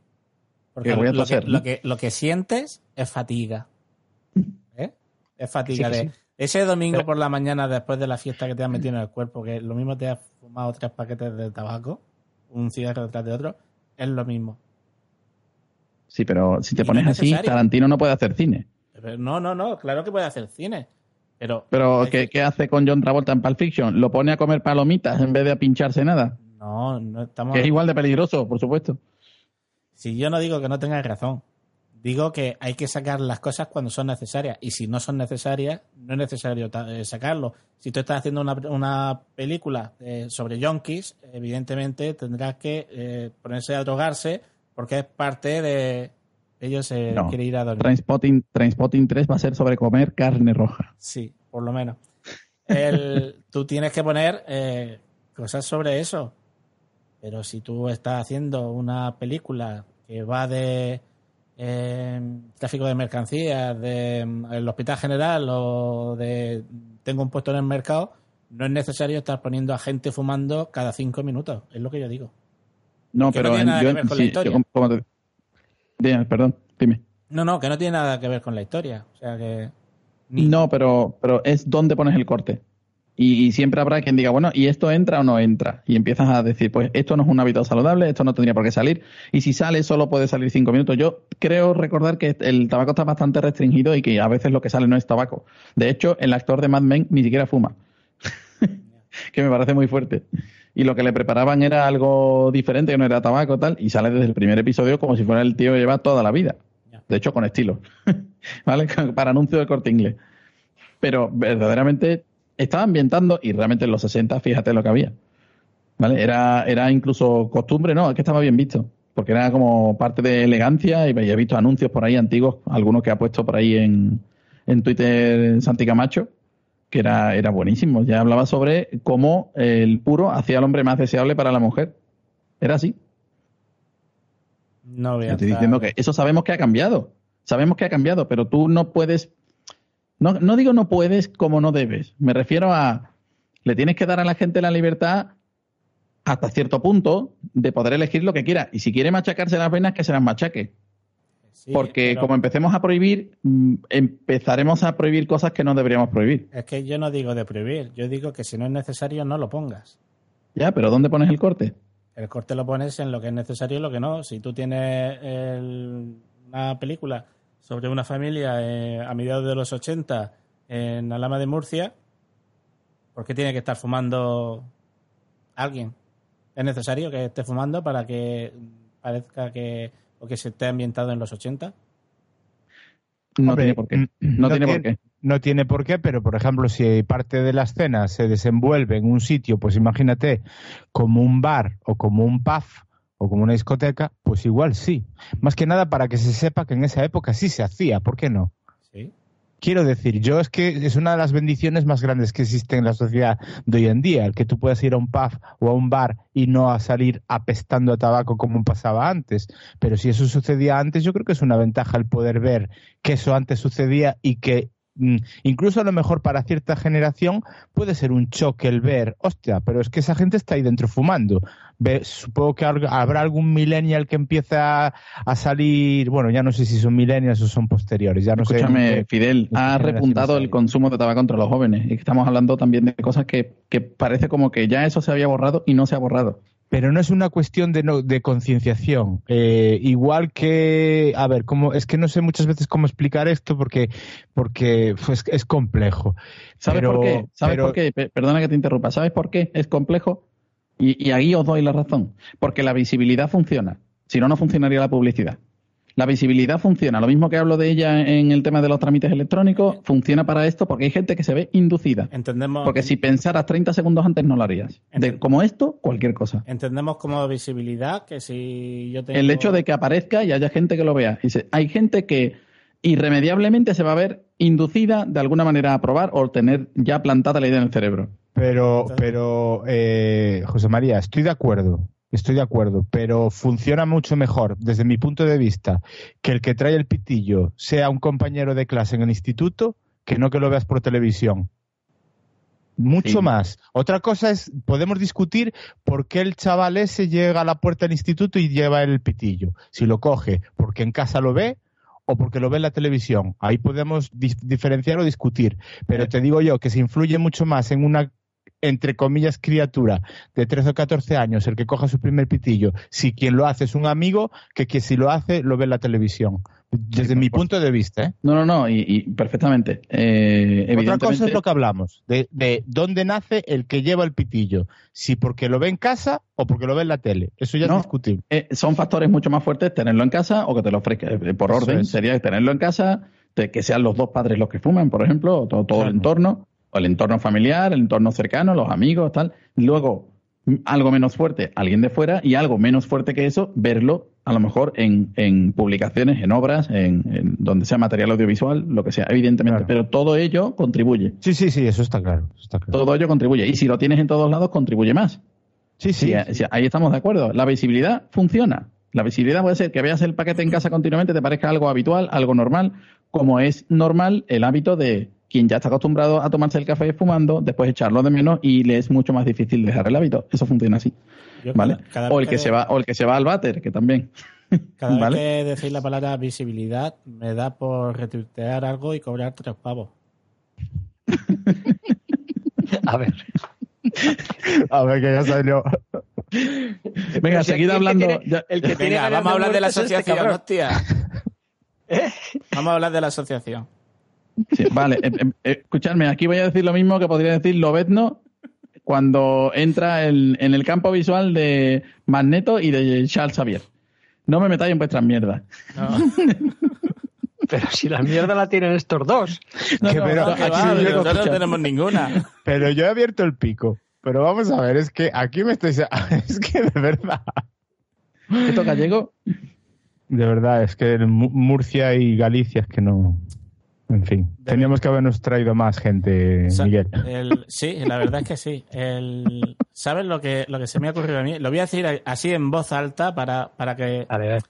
Porque lo, que, lo, que, lo que sientes es fatiga. ¿Eh? Es fatiga Sí, de sí. Ese domingo Pero- por la mañana después de la fiesta que te has metido en el cuerpo, que lo mismo te has fumado tres paquetes de tabaco, un cigarro detrás de otro, es lo mismo. Sí, pero si te no pones es así. Tarantino no puede hacer cine. Pero no, no, no, claro que puede hacer cine. Pero, Pero, ¿qué, que- qué hace con John Travolta en Pulp Fiction? ¿Lo pone a comer palomitas en vez de a pincharse nada? No, no estamos. Que es igual de peligroso, por supuesto. Si yo no digo que no tengas razón, digo que hay que sacar las cosas cuando son necesarias. Y si no son necesarias, no es necesario eh, sacarlo. Si tú estás haciendo una, una película eh, sobre yonkis, evidentemente tendrás que eh, ponerse a drogarse porque es parte de. Ellos No. quieren ir a dormir. Trainspotting, Trainspotting 3 va a ser sobre comer carne roja. Sí, por lo menos. El- tú tienes que poner eh, cosas sobre eso. Pero si tú estás haciendo una película que va de eh, tráfico de mercancías, de mm, el hospital general o de tengo un puesto en el mercado, no es necesario estar poniendo a gente fumando cada cinco minutos. Es lo que yo digo. No, Que no pero tiene en- nada que yo, ver con la sí, historia. yo te- Dime, perdón, dime. No, no, que no tiene nada que ver con la historia. O sea que. ni- No, pero, pero es dónde pones el corte. Y, y siempre habrá quien diga, bueno, ¿y esto entra o no entra? Y empiezas a decir, pues esto no es un hábito saludable, esto no tendría por qué salir. Y si sale, solo puede salir cinco minutos. Yo creo recordar que el tabaco está bastante restringido y que a veces lo que sale no es tabaco. De hecho, el actor de Mad Men ni siquiera fuma. [laughs] que me parece muy fuerte. Y lo que le preparaban era algo diferente, que no era tabaco tal, y sale desde el primer episodio como si fuera el tío que lleva toda la vida. De hecho, con estilo. [laughs] ¿Vale? Para anuncio de corte inglés. Pero verdaderamente estaba ambientando, y realmente en los 60, fíjate lo que había. ¿Vale? Era, era incluso costumbre, ¿no? Es que estaba bien visto. Porque era como parte de elegancia y he visto anuncios por ahí antiguos, algunos que ha puesto por ahí en, en Twitter Santi Camacho, que era, era buenísimo. Ya hablaba sobre cómo el puro hacía al hombre más deseable para la mujer. Era así. No voy a Estoy diciendo que eso sabemos que ha cambiado. Sabemos que ha cambiado, pero tú no puedes. No, no digo no puedes como no debes. Me refiero a. Le tienes que dar a la gente la libertad hasta cierto punto de poder elegir lo que quiera. Y si quiere machacarse las venas, que se las machaque. Sí, Porque pero- como empecemos a prohibir, mm, empezaremos a prohibir cosas que no deberíamos prohibir. Es que yo no digo de prohibir, yo digo que si no es necesario no lo pongas. Ya, pero ¿dónde pones el corte? El corte lo pones en lo que es necesario y lo que no. Si tú tienes el- una película sobre una familia eh, a mediados de los 80 en Alama de Murcia, ¿por qué tiene que estar fumando alguien? ¿Es necesario que esté fumando para que parezca que o que se esté ambientado en los 80? No Hombre, tiene por qué. No, tiene por qué. No tiene por qué, pero por ejemplo, si parte de la escena se desenvuelve en un sitio, pues imagínate, como un bar o como un pub o como una discoteca, pues igual sí. Más que nada para que se sepa que en esa época sí se hacía, ¿por qué no? Sí. Quiero decir, yo es que es una de las bendiciones más grandes que existen en la sociedad de hoy en día, el que tú puedas ir a un pub o a un bar y no a salir apestando a tabaco como pasaba antes. Pero si eso sucedía antes, yo creo que es una ventaja el poder ver que eso antes sucedía y que incluso a lo mejor para cierta generación puede ser un choque el ver, hostia, pero es que esa gente está ahí dentro fumando. Ve- supongo que habrá algún millennial que empieza a, salir, bueno, ya no sé si son millennials o son posteriores, ya no sé. Escúchame, Fidel, ha repuntado el consumo de tabaco entre los jóvenes. Y estamos hablando también de cosas que, que parece como que ya eso se había borrado y no se ha borrado. Pero no es una cuestión de, no, de concienciación. Eh, igual que, a ver, como, es que no sé muchas veces cómo explicar esto porque, porque pues, es complejo. ¿Sabes Pero- por qué? ¿Sabes pero- por qué? Pe- Perdona que te interrumpa. ¿Sabes por qué es complejo? Y, y ahí os doy la razón. Porque la visibilidad funciona. Si no, no funcionaría la publicidad. La visibilidad funciona. Lo mismo que hablo de ella en el tema de los trámites electrónicos, funciona para esto porque hay gente que se ve inducida. Entendemos, Porque si pensaras 30 segundos antes no lo harías. De, como esto, cualquier cosa. entendemos como visibilidad que si yo tengo... El hecho de que aparezca y haya gente que lo vea. Y se- hay gente que irremediablemente se va a ver inducida de alguna manera a probar o tener ya plantada la idea en el cerebro. Pero, pero eh, José María, estoy de acuerdo, estoy de acuerdo, pero funciona mucho mejor, desde mi punto de vista, que el que trae el pitillo sea un compañero de clase en el instituto, que no que lo veas por televisión. Mucho Sí. más. Otra cosa es, podemos discutir por qué el chaval ese llega a la puerta del instituto y lleva el pitillo. Si lo coge porque en casa lo ve o porque lo ve en la televisión. Ahí podemos diferenciar o discutir. Pero te digo yo que se influye mucho más en una, entre comillas, criatura de 13 o 14 años, el que coja su primer pitillo, si quien lo hace es un amigo, que, que si lo hace lo ve en la televisión. Desde mi punto de vista, ¿eh? No, no, no, y, y perfectamente. Eh, Otra cosa es lo que hablamos, de, de dónde nace el que lleva el pitillo. Si porque lo ve en casa o porque lo ve en la tele. Eso ya No. es discutible. eh, son factores mucho más fuertes tenerlo en casa o que te lo ofrezca. por Eso orden, es. sería tenerlo en casa, de que sean los dos padres los que fuman, por ejemplo, o todo, todo Claro. el entorno, el entorno familiar, el entorno cercano, los amigos, tal. Luego, algo menos fuerte, alguien de fuera, y algo menos fuerte que eso, verlo a lo mejor en, en publicaciones, en obras, en, en donde sea material audiovisual, lo que sea, evidentemente. Claro. Pero todo ello contribuye. Sí, sí, sí, eso está claro. eso está claro. Todo ello contribuye. Y si lo tienes en todos lados, contribuye más. Sí, sí. Sí, sí. sí, ahí estamos de acuerdo. La visibilidad funciona. La visibilidad puede ser que veas el paquete en casa continuamente, te parezca algo habitual, algo normal, como es normal el hábito de quien ya está acostumbrado a tomarse el café fumando, después echarlo de menos y le es mucho más difícil dejar el hábito. Eso funciona así, Yo ¿vale? cada- cada o el que se va, o el que se va al váter, que también. [laughs] Cada vez que decís la palabra visibilidad, me da por retuitear algo y cobrar tres pavos. [laughs] A ver. [laughs] A ver, que ya salió. Venga, si seguid aquí el que hablando. tiene- ya- el que tiene Venga, ganas vamos a hablar de la este asociación, cabrón. hostia. Vamos a hablar de la asociación. Sí, vale, eh, eh, eh, escuchadme, aquí voy a decir lo mismo que podría decir Lobezno cuando entra el- en el campo visual de Magneto y de Charles Xavier. No me metáis en vuestras mierdas. No, [laughs] Pero si la mierda la tienen estos dos. No, Que no, pero no, que va, nosotros tenemos ninguna. Pero yo he abierto el pico. Pero vamos a ver, es que aquí me estoy... [laughs] Es que de verdad... ¿Esto gallego? De verdad, es que Mu- Murcia y Galicia es que no... En fin, teníamos que habernos traído más gente, O sea, Miguel. el- sí, la verdad es que sí. El, ¿Sabes lo que, lo que se me ha ocurrido a mí? Lo voy a decir así en voz alta para, para, que, A ver,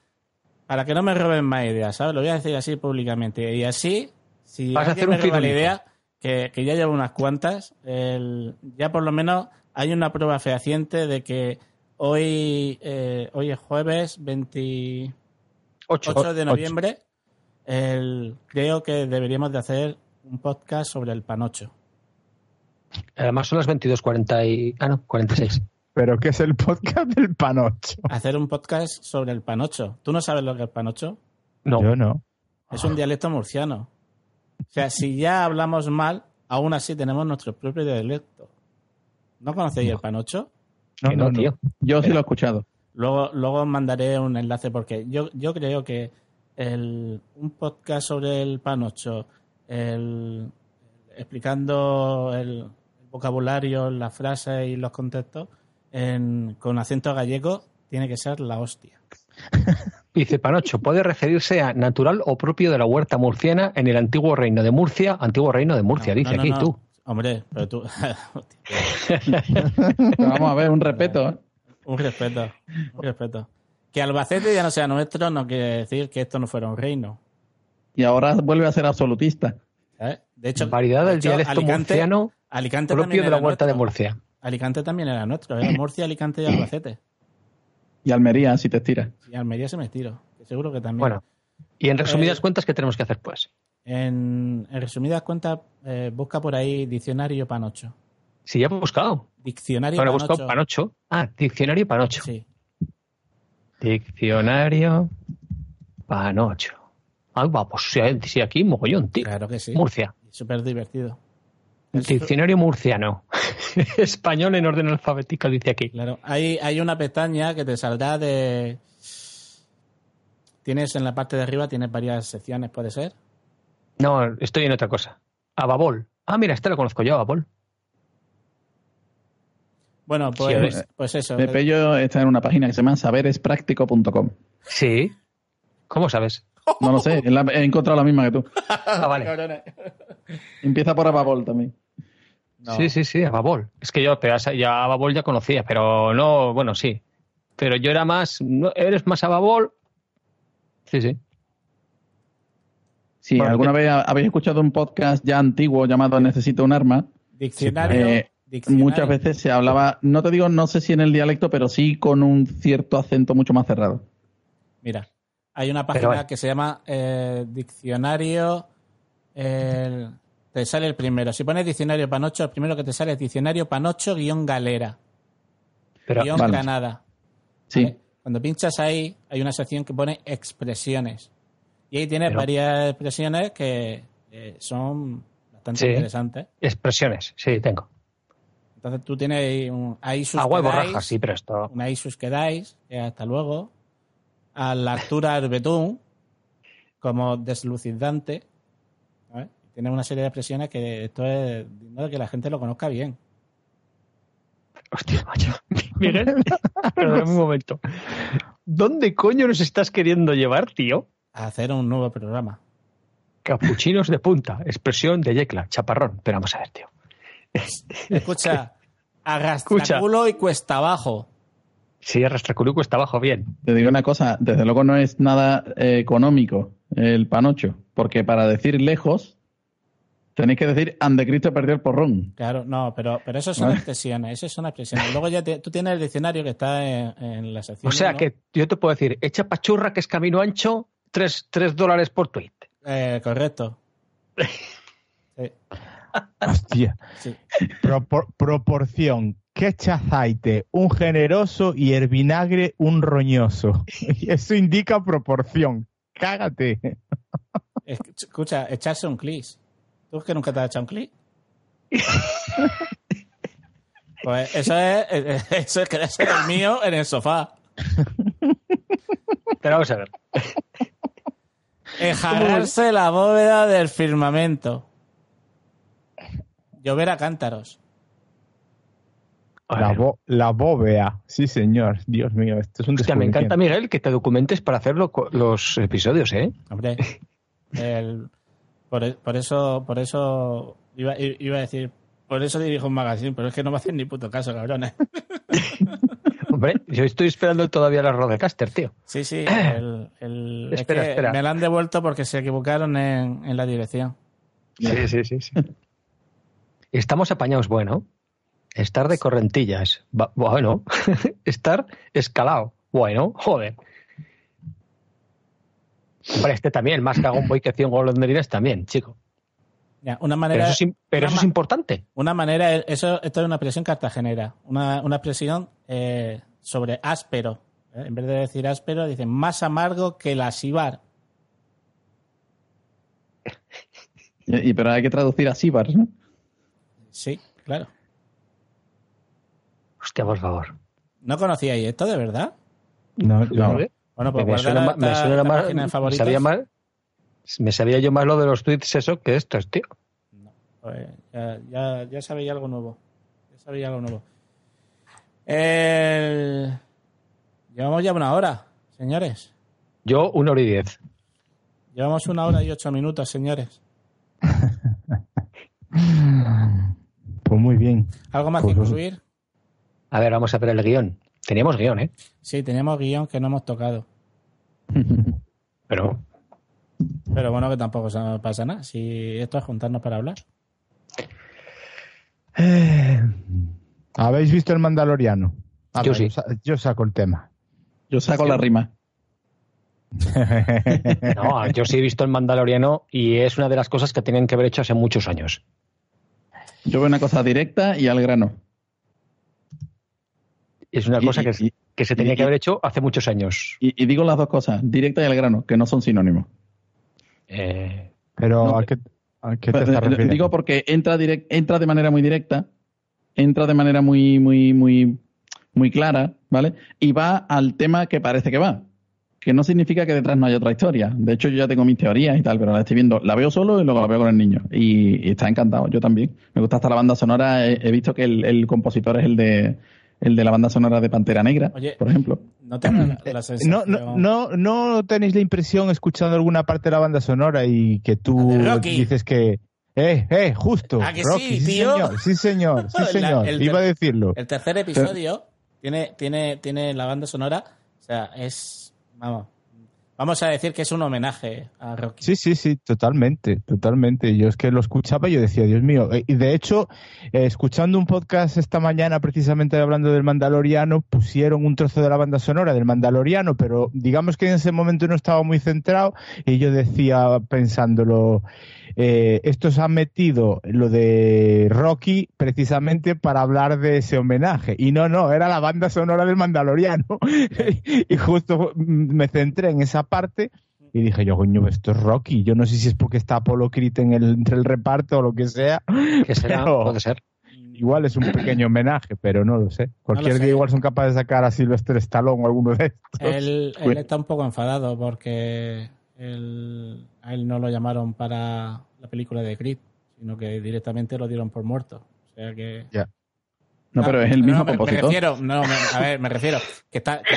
para que no me roben más ideas, ¿sabes? Lo voy a decir así públicamente. Y así, si Vas a alguien hacer un me roba la idea, que, que ya llevo unas cuantas, el- ya por lo menos hay una prueba fehaciente de que hoy, eh, hoy es jueves 28 ocho. de noviembre. El, creo que deberíamos de hacer un podcast sobre el panocho. Además son las 22.40 y... Ah, no, 46. Pero ¿qué es el podcast del Panocho? Hacer un podcast sobre el panocho. ¿Tú no sabes lo que es panocho? No. Yo no. Es un dialecto murciano. O sea, si ya hablamos mal, aún así tenemos nuestro propio dialecto. ¿No conocéis el panocho? que no, tío. Yo sí lo he escuchado. Luego, luego os mandaré un enlace porque yo, yo creo que el, un podcast sobre el panocho, el, explicando el, vocabulario, las frases y los contextos en- con acento gallego, tiene que ser la hostia. [laughs] Dice Panocho, puede referirse a natural o propio de la huerta murciana en el antiguo reino de Murcia, antiguo reino de Murcia, No, dice no, no, aquí no. tú. Hombre, pero tú. [laughs] Pero vamos a ver, un respeto. ¿eh? un respeto. Un respeto. Que Albacete ya no sea nuestro no quiere decir que esto no fuera un reino. Y ahora vuelve a ser absolutista. De hecho, Variedad de del hecho, dialecto Alicante, murciano Alicante propio de la huerta de. Murcia. Alicante también era nuestro. Era Murcia, Alicante y Albacete. Y Almería, si te estiras. Y Almería se me tiro. que Seguro que también. Bueno, y en resumidas Eh, cuentas, ¿qué tenemos que hacer pues? En, en resumidas cuentas, eh, busca por ahí diccionario panocho. Sí, ya he buscado. Diccionario Bueno, he Panocho. buscado Panocho. Ah, diccionario Panocho. Sí. Diccionario Panocho. Ah, va, pues sí, sí, aquí mogollón, tío. Claro que sí. Murcia. Súper divertido. Diccionario murciano. [laughs] Español en orden alfabético, dice aquí. Claro, hay, hay una pestaña que te saldrá de... Tienes en la parte de arriba, tienes varias secciones, ¿puede ser? No, estoy en otra cosa. Ababol. Ah, mira, este lo conozco yo, Ababol. Bueno, Sí, pues, pues eso. Pepello está en una página que se llama saberespráctico.com. Sí. ¿Cómo sabes? No lo sé, he encontrado la misma que tú. Ah, vale. Empieza por Ababol también. No. Sí, sí, sí, Ababol. Es que yo pero ya ya Ababol ya conocía, pero no, bueno, sí. Pero yo era más, no, ¿eres más Ababol? Sí, sí. Si Bueno, alguna ¿qué- vez ha- habéis escuchado un podcast ya antiguo llamado Necesito un arma, Diccionario, Eh, diccionario. muchas veces se hablaba, no te digo, no sé si en el dialecto, pero sí con un cierto acento mucho más cerrado. Mira, hay una página bueno. que se llama eh, Diccionario. el- te sale el primero. Si pones Diccionario Panocho, el primero que te sale es Diccionario Panocho-Galera. Pero, guion Vale. Granada. Sí. ¿vale? Cuando pinchas ahí, hay una sección que pone expresiones. Y ahí tienes Pero- varias expresiones que eh, son bastante Sí. interesantes. expresiones, sí, tengo. Entonces tú tienes ahí un ahí sus A huevo rajas, sí, pero esto. un ahí sus que dais, que hasta luego. A la altura del betún, como deslucidante. ¿vale? Tiene una serie de expresiones que esto es digno de que la gente lo conozca bien. Hostia, macho. [laughs] Miguel, perdóname un momento. ¿Dónde coño nos estás queriendo llevar, tío? A hacer un nuevo programa. Capuchinos de punta, expresión de yecla, chaparrón. Pero vamos a ver, tío. [laughs] Escucha, arrastraculo y cuesta abajo. Sí, arrastraculo cuesta abajo, bien. Te digo una cosa, desde luego no es nada eh, económico el panocho, porque para decir lejos tenéis que decir ande Cristo perdió el porrón. Claro, no, pero, pero eso son Vale. expresiones, eso son expresiones. Luego ya te- tú tienes el diccionario que está en, en la sección. O sea que yo te puedo decir, echa pachurra que es camino ancho, tres, tres dólares por tweet. Eh, correcto. [laughs] Sí, Hostia. sí. Propor- proporción. Quecha aceite, un generoso y el vinagre un roñoso. Y [laughs] Eso indica proporción. Cágate. Es- Escucha, echarse un clic. ¿Tú es que nunca te has echado un clic? [laughs] Pues eso es, eh, eso es quedarse el mío en el sofá. Pero vamos a ver. Enjarrarse la bóveda del firmamento. Llover a cántaros. La, bo- la bóvea. Sí, señor. Dios mío, esto es un Hostia, me encanta. Miguel, que te documentes para hacer lo- los episodios, ¿eh? Hombre, el- por, e- por eso, por eso iba, iba a decir, por eso dirijo un magazine, pero es que no me hacen ni puto caso, cabrones. [laughs] Hombre, yo estoy esperando todavía la Rodecaster, tío. Sí, sí, [clears throat] el, el- es Espera, que espera. me la han devuelto porque se equivocaron en, en la dirección. Sí, sí, sí, sí. Estamos apañados, bueno. Estar de correntillas, bueno. [laughs] Estar escalado, bueno, joder. Hombre, este también, más cagón boy que 100 golondrinas también, chico. Ya, una Pero manera, eso es, im- pero una eso es importante. una manera, eso, esto es una expresión cartagenera, una, una expresión eh, sobre áspero. ¿eh? En vez de decir áspero, dicen más amargo que la sibar. Y, y- pero hay que traducir a ¿no? Sí, claro. Hostia, por favor. ¿No conocíais esto de verdad? No, no. Joder. Bueno, pues me, suena, me suena más- me sabía mal- me sabía yo más lo de los tweets eso que estos, tío. Pues ya, ya, ya sabéis algo nuevo. Ya sabéis algo nuevo. El- Llevamos ya una hora, señores. Yo, una hora y diez. Llevamos una hora y ocho minutos, señores. Pues muy bien. ¿Algo más Pues que incluir? A ver, vamos a ver el guion. Teníamos guion, ¿eh? Sí, teníamos guion que no hemos tocado. [laughs] Pero Pero bueno, que tampoco se- pasa nada. Si esto es juntarnos para hablar. ¿Habéis visto el Mandaloriano? Ah, Yo va, sí. sa- Yo saco el tema. Yo saco la rima. [laughs] no, yo sí he visto el Mandaloriano y es una de las cosas que tienen que haber hecho hace muchos años. Yo veo una cosa directa y al grano. Es una Y- cosa que, y- que se tenía y- que haber hecho hace muchos años. Y, y digo las dos cosas, directa y al grano, que no son sinónimos. Eh, Pero No, ¿a qué, a qué te estás eh, refiriendo? Digo porque entra, direct, entra de manera muy directa, entra de manera muy, muy, muy, muy clara, ¿vale? Y va al tema que parece que va. Que no significa que detrás no haya otra historia. De hecho, yo ya tengo mis teorías y tal, pero la estoy viendo, la veo solo y luego la veo con el niño. Y, y está encantado, yo también. Me gusta hasta la banda sonora. He, he visto que el, el compositor es el de, el de la banda sonora de Pantera Negra, Oye. por ejemplo. No la, la No, no, no, no tenéis la impresión escuchando alguna parte de la banda sonora y que tú Rocky. dices que eh, eh, justo. ¿A que Rocky, sí, tío? señor, sí, señor, sí, [laughs] Iba a decirlo. El tercer episodio tiene, tiene, tiene la banda sonora. O sea, es. Vamos. Vamos a decir que es un homenaje a Rocky. Sí, sí, sí, totalmente, totalmente. Yo es que lo escuchaba y yo decía, Dios mío. Eh, Y de hecho, eh, escuchando un podcast esta mañana, precisamente hablando del Mandaloriano, pusieron un trozo de la banda sonora del Mandaloriano, pero digamos que en ese momento no estaba muy centrado y yo decía, pensándolo, eh, estos han metido lo de Rocky precisamente para hablar de ese homenaje. Y no, no, era la banda sonora del Mandaloriano. [laughs] y justo me centré en esa parte y dije yo, coño, esto es Rocky. Yo no sé si es porque está Apolo Creed en el, entre el reparto o lo que sea. ¿Qué será? Pero- Puede ser. Igual es un pequeño homenaje, pero no lo sé. Cualquier sé. día igual son capaces de sacar a Sylvester Stallone o alguno de estos. [laughs] Él, está un poco enfadado porque él, a él no lo llamaron para la película de Creed, sino que directamente lo dieron por muerto. O sea que. No, pero es el mismo me- me, compositor. refiero, no, me- a ver, me refiero que está, que,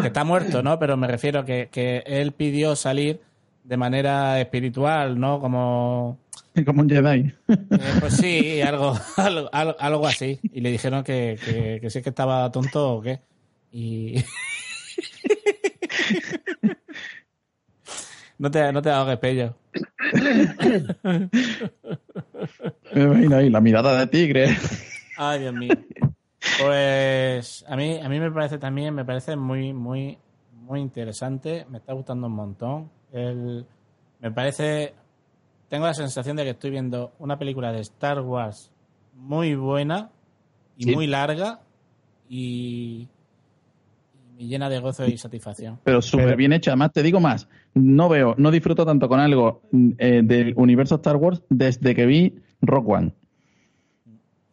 que está muerto, ¿no? Pero me refiero que, que él pidió salir de manera espiritual, ¿no? Como, Como un Jedi. eh, pues sí, [laughs] algo, algo, algo, algo así. Y le dijeron que, que, que sí que estaba tonto o qué. Y. [laughs] no te, no te ahogues, pello. Me imagino ahí la mirada de tigre. Ay, Dios mío. Pues a mí, a mí me parece también, me parece muy, muy, muy interesante. Me está gustando un montón. El, me parece, tengo la sensación de que estoy viendo una película de Star Wars muy buena y Sí. muy larga y, llena de gozo y satisfacción. Pero súper bien hecha. Además, te digo más. No veo, no disfruto tanto con algo eh, del universo Star Wars desde que vi Rock One.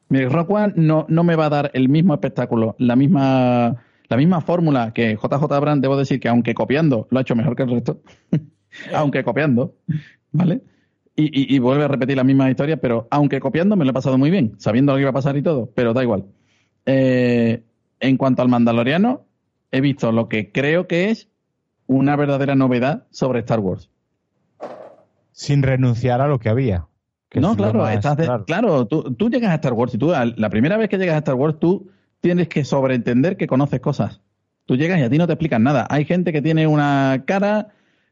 Mire, Rock One no, no me va a dar el mismo espectáculo, la misma, la misma fórmula que JJ Abrams, debo decir que aunque copiando, lo ha hecho mejor que el resto. [laughs] aunque copiando, ¿vale? Y, y- y vuelve a repetir la misma historia, pero aunque copiando me lo he pasado muy bien, sabiendo lo que iba a pasar y todo, pero da igual. Eh, en cuanto al Mandaloriano, he visto lo que creo que es una verdadera novedad sobre Star Wars. Sin renunciar a lo que había. Que no, claro, más- estás de- claro. claro, tú, tú llegas a Star Wars y tú, la primera vez que llegas a Star Wars, tú tienes que sobreentender que conoces cosas. Tú llegas y a ti no te explican nada. Hay gente que tiene una cara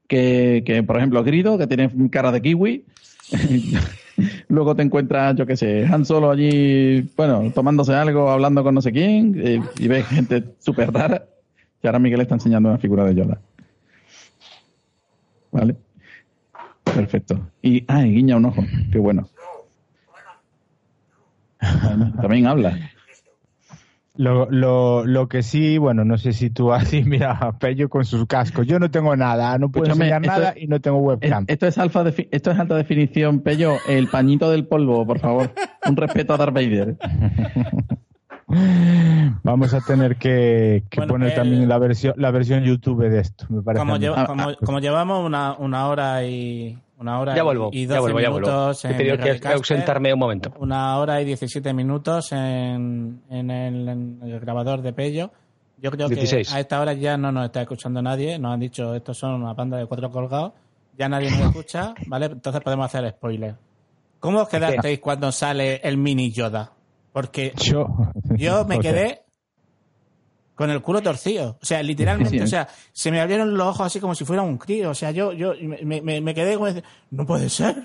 que, que por ejemplo, Grido, que tiene cara de kiwi. [laughs] Luego te encuentras, yo qué sé, Han Solo allí, bueno, tomándose algo, hablando con no sé quién, eh, y ves gente súper rara. Y ahora Miguel está enseñando una figura de Yoda. ¿Vale? Perfecto. Y, ah, y guiña un ojo. Qué bueno. [laughs] También habla. Lo, lo, lo que sí, bueno, no sé si tú [laughs] así, mira, Pello con sus cascos. Yo no tengo nada, no puedo Escúchame, enseñar nada es- y no tengo Es- webcam. Esto es, alfa defi- esto es alta definición, Pello. El pañito del polvo, por favor. Un respeto a Darth Vader. [laughs] Vamos a tener que, que Bueno, poner el- también la versión, la versión YouTube de esto, me parece. Como, lleva- Ah, como, ah. como llevamos una, una hora y una hora Ya vuelvo, y ya 12 vuelvo, ya vuelvo. minutos He en tenido que ausentarme un momento. una hora y 17 minutos en, en, el, en el grabador de Pello. Yo creo 16. que a esta hora ya no nos está escuchando nadie. Nos han dicho estos son una banda de cuatro colgados. Ya nadie nos escucha, [laughs] ¿vale? Entonces podemos hacer spoiler. ¿Cómo os quedasteis cuando sale el mini Yoda? Porque Yo, yo me [laughs] quedé con el culo torcido. O sea, literalmente, Sí. o sea, se me abrieron los ojos así como si fuera un crío. O sea, yo, yo me, me- me quedé como, no puede ser.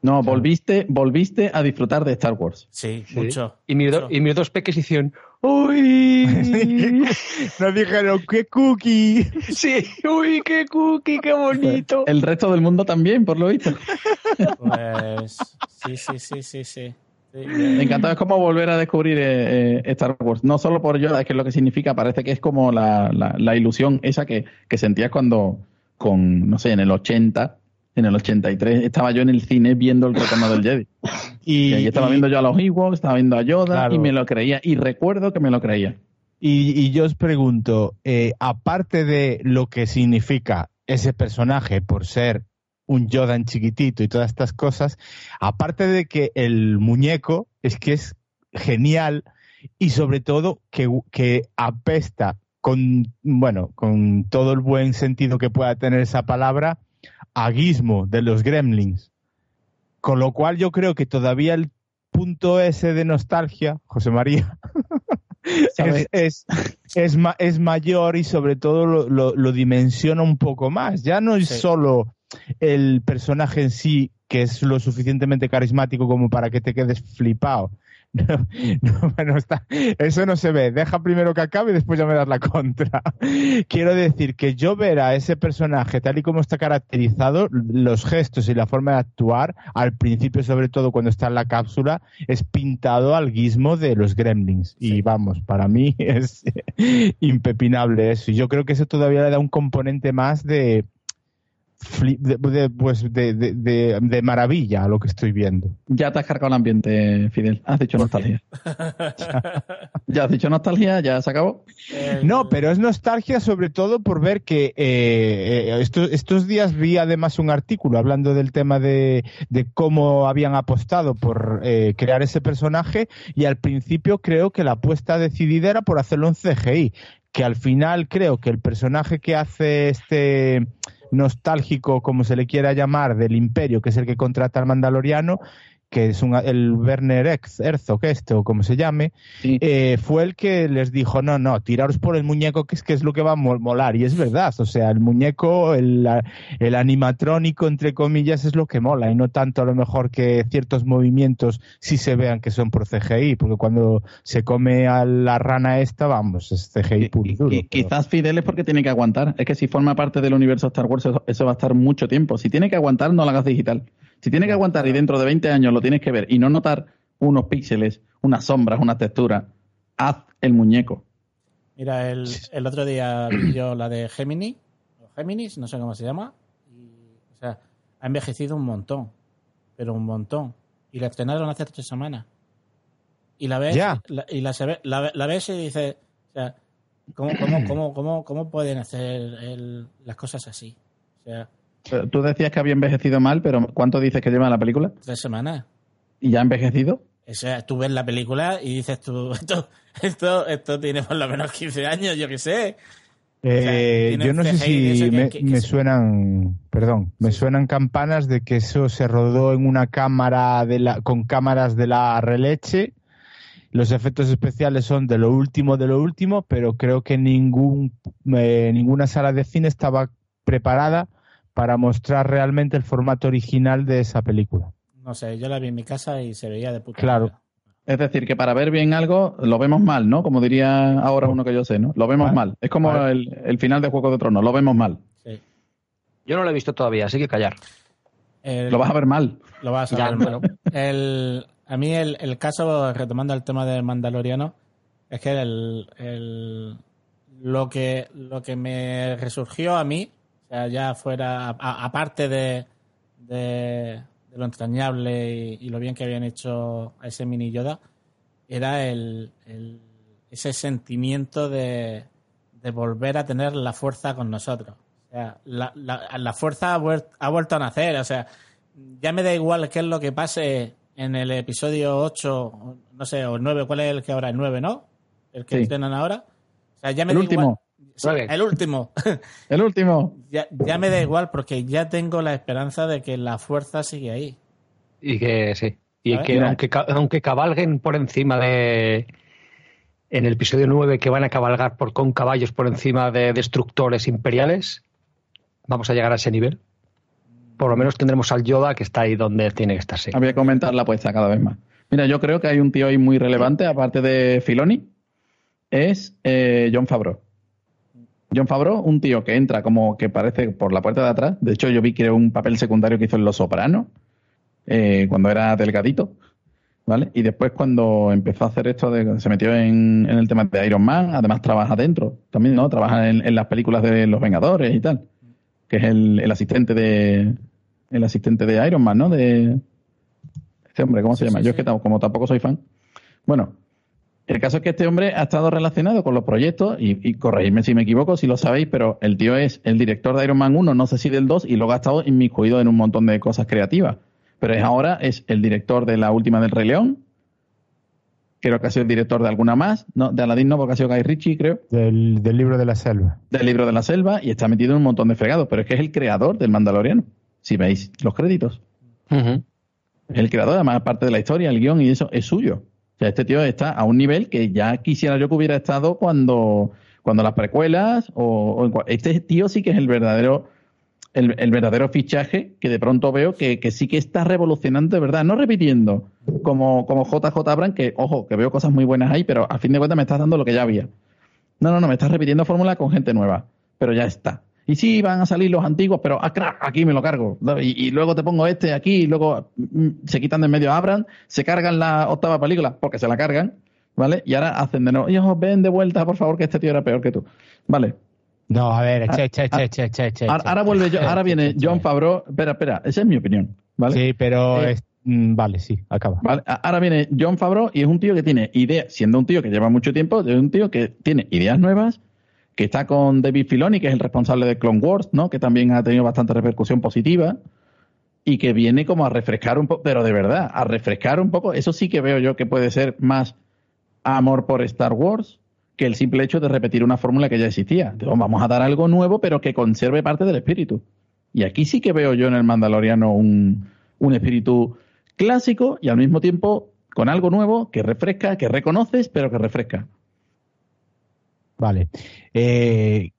No, volviste, volviste a disfrutar de Star Wars. Sí, Sí. mucho. Y, mis do- mucho. y mis dos peques hicieron ¡Uy! [laughs] Nos dijeron, ¡qué cookie! [laughs] sí, ¡Uy, qué cookie, qué bonito! El resto del mundo también, por lo visto. [laughs] Pues sí, sí, sí, sí, sí. Me encantó, es como volver a descubrir eh, eh, Star Wars. No solo por Yoda, es que es lo que significa, parece que es como la, la, la ilusión esa que, que sentías cuando, con, no sé, en el 80, en el 83, estaba yo en el cine viendo el retorno del Jedi. [laughs] Y, Y ahí estaba y- viendo yo a los Ewoks, estaba viendo a Yoda Claro. y me lo creía. Y recuerdo que me lo creía. Y, y yo os pregunto, eh, aparte de lo que significa ese personaje por ser un Yoda en chiquitito y todas estas cosas, aparte de que el muñeco es que es genial y sobre todo que, que apesta con, bueno, con todo el buen sentido que pueda tener esa palabra, a Gizmo de los Gremlins. Con lo cual yo creo que todavía el punto ese de nostalgia, José María, [laughs] es, es, es, ma- es mayor y sobre todo lo, lo- lo dimensiona un poco más. Ya no es Sí. solo el personaje en sí que es lo suficientemente carismático como para que te quedes flipado. [laughs] No, no, bueno, está, eso no se ve. Deja primero que acabe y después ya me das la contra. [laughs] Quiero decir que yo ver a ese personaje tal y como está caracterizado, los gestos y la forma de actuar, al principio sobre todo cuando está en la cápsula, es pintado al guismo de los gremlins. Y vamos, para mí [laughs] es impepinable eso. Y yo creo que eso todavía le da un componente más de, de, de, pues de, de, de- de maravilla a lo que estoy viendo. Ya te has cargado el ambiente, Fidel. Has dicho nostalgia. [laughs] ya has dicho nostalgia, ya se acabó. El- No, pero es nostalgia sobre todo por ver que eh, eh, estos, estos días vi además un artículo hablando del tema de, de cómo habían apostado por eh, crear ese personaje y al principio creo que la apuesta decidida era por hacerlo en CGI, que al final creo que el personaje que hace este nostálgico, como se le quiera llamar, del imperio, que es el que contrata al mandaloriano, que es un, el Werner Herzog, este, o como se llame, Sí. eh, fue el que les dijo, no, no, tiraros por el muñeco, que es, que es lo que va a mol- molar. Y es verdad, o sea, el muñeco, el, el animatrónico, entre comillas, es lo que mola, y no tanto a lo mejor que ciertos movimientos sí se vean que son por CGI, porque cuando se come a la rana esta, vamos, es CGI puro y duro. Y- pero- quizás Fidel es porque tiene que aguantar. Es que si forma parte del universo Star Wars, eso, eso va a estar mucho tiempo. Si tiene que aguantar, no lo hagas digital. Si tiene que aguantar y dentro de 20 años lo tienes que ver y no notar unos píxeles, unas sombras, una textura, haz el muñeco. Mira, el, el otro día vi [clears throat] yo la de Gemini, o Géminis, no sé cómo se llama. Y, o sea, ha envejecido un montón, pero un montón. Y la estrenaron hace tres semanas. Y la ves, Ya. la- y la, la, la ves y dices, o sea, ¿cómo, cómo, cómo, cómo, cómo pueden hacer el- las cosas así? O sea, Tú decías que había envejecido mal, pero ¿cuánto dices que lleva la película? tres semanas. ¿Y ya ha envejecido? O sea, tú ves la película y dices tú, [laughs] esto, esto, esto tiene por lo menos 15 años, yo qué sé. Eh, yo no sé si me, que- que me se- suenan, perdón, me suenan campanas de que eso se rodó en una cámara de la, con cámaras de la releche. Los efectos especiales son de lo último de lo último, pero creo que ningún, eh, ninguna sala de cine estaba preparada para mostrar realmente el formato original de esa película. No sé, yo la vi en mi casa y se veía de puta Claro. Es decir, que para ver bien algo lo vemos mal, ¿no? Como diría ahora uno que yo sé, ¿no? Lo vemos Vale. mal. Es como Vale. el, el final de Juego de Tronos, lo vemos mal. Sí. Yo no lo he visto todavía, así que callar. El- Lo vas a ver mal. lo vas a Ya, ver, bueno. El, a mí el, el caso, retomando el tema del Mandaloriano, es que el, el- lo que lo que me resurgió a mí, o sea, ya fuera, aparte de, de, de lo entrañable y, y lo bien que habían hecho a ese mini Yoda, era el, el- ese sentimiento de, de volver a tener la fuerza con nosotros. O sea, la, la, la fuerza ha, vuel- ha vuelto a nacer. O sea, ya me da igual qué es lo que pase en el episodio 8, o no sé, o el 9, ¿cuál es el que ahora? El 9, ¿no? El que Sí. ahora. O sea, ya me El da último. igual. Sí, el último. [laughs] El último. ya, ya me da igual porque ya tengo la esperanza de que la fuerza sigue ahí. Y que sí. Y que aunque, aunque cabalguen por encima de. En el episodio 9, que van a cabalgar por, con caballos por encima de destructores imperiales, vamos a llegar a ese nivel. Por lo menos tendremos al Yoda que está ahí donde tiene que estar. sí. Había que aumentar la apuesta cada vez más. Mira, yo creo que hay un tío ahí muy relevante, aparte de Filoni, es eh, John Favreau. John Favreau, un tío que entra como que parece por la puerta de atrás. De hecho, yo vi que era un papel secundario que hizo en Los Sopranos, eh, cuando era delgadito. ¿vale? Y después cuando empezó a hacer esto, de, se metió en, en el tema de Iron Man, además trabaja dentro, también, ¿no? Trabaja en, en las películas de los Vengadores y tal, que es el, el asistente de el asistente de Iron Man, ¿no? De este hombre, ¿cómo se llama? Yo es que como tampoco soy fan. Bueno, el caso es que este hombre ha estado relacionado con los proyectos, y, y corregidme si me equivoco, si lo sabéis, pero el tío es el director de Iron Man 1, no sé si del 2, y luego ha estado inmiscuido en un montón de cosas creativas. Pero es ahora es el director de la última del Rey León, creo que ha sido el director de alguna más, no, de Aladdin no, porque ha sido Guy Ritchie, creo, Del, del libro de la selva. del libro de la selva, y está metido en un montón de fregados, pero es que es el creador del Mandaloriano, si veis los créditos. Es el creador, además, parte de la historia, el guion y eso es suyo. Sea, este tío está a un nivel que ya quisiera yo que hubiera estado cuando, cuando las precuelas o, este tío sí que es el verdadero el, el verdadero fichaje que de pronto veo que, que sí que está revolucionando de verdad, no repitiendo como, como JJ Abrams, que ojo, que veo cosas muy buenas ahí, pero a fin de cuentas me estás dando lo que ya había. No, no, no, me estás repitiendo fórmula con gente nueva, pero ya está. Y sí, van a salir los antiguos, pero ah, crack, aquí me lo cargo. Y, y luego te pongo este aquí, y luego mm, se quitan de en medio a Abrams, se cargan la octava película, porque se la cargan, ¿vale? Y ahora hacen de nuevo, hijos, ven de vuelta, por favor, que este tío era peor que tú. Vale. No, a ver, Ah, che, che, ah, che, che, che, che, Ahora, che. ahora vuelve yo, ahora viene John Favreau. Espera, espera, esa es mi opinión, ¿vale? Sí, pero Eh, es- mm, vale, sí, acaba. Vale, Ahora viene John Favreau y es un tío que tiene ideas, siendo un tío que lleva mucho tiempo, es un tío que tiene ideas nuevas, que está con David Filoni, que es el responsable de Clone Wars, ¿no? Que también ha tenido bastante repercusión positiva y que viene como a refrescar un poco, pero de verdad, a refrescar un poco, eso sí que veo yo que puede ser más amor por Star Wars que el simple hecho de repetir una fórmula que ya existía. Digo, vamos a dar algo nuevo, pero que conserve parte del espíritu. Y aquí sí que veo yo en el Mandaloriano un, un espíritu clásico y al mismo tiempo con algo nuevo que refresca, que reconoces, pero que refresca. Vale. Eh,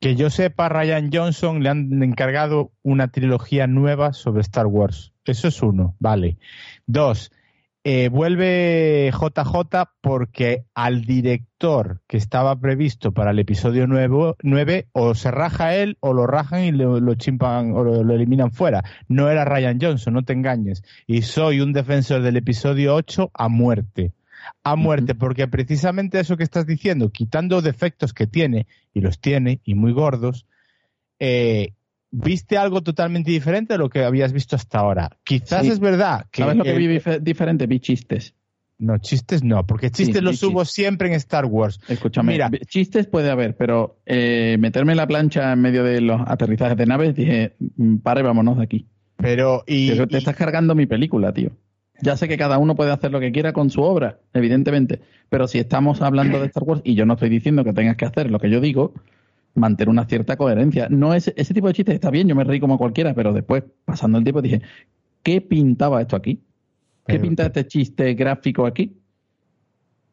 que yo sepa, Ryan Johnson le han encargado una trilogía nueva sobre Star Wars. Eso es uno, vale. Dos, eh, vuelve JJ porque al director que estaba previsto para el episodio 9, o se raja él o lo rajan y lo, lo chimpan o lo, lo eliminan fuera. No era Ryan Johnson, no te engañes. Y soy un defensor del episodio 8 a muerte a muerte, porque precisamente eso que estás diciendo, quitando defectos que tiene, y los tiene, y muy gordos, eh, viste algo totalmente diferente de lo que habías visto hasta ahora. Quizás Sí. es verdad que... ¿Sabes lo que vi dif- diferente? Vi chistes. No, chistes no, porque chistes Sí, los sí, hubo siempre en Star Wars. Escúchame, Mira. chistes puede haber, pero eh, meterme en la plancha en medio de los aterrizajes de naves, dije, "Mm, pare, vámonos de aquí. Pero, y, Pero te y- estás cargando mi película, tío. Ya sé que cada uno puede hacer lo que quiera con su obra, evidentemente, pero si estamos hablando de Star Wars y yo no estoy diciendo que tengas que hacer lo que yo digo, mantener una cierta coherencia. No es ese tipo de chistes está bien, yo me reí como cualquiera, pero después, pasando el tiempo, dije, ¿qué pintaba esto aquí? ¿Qué Pero- pinta este chiste gráfico aquí?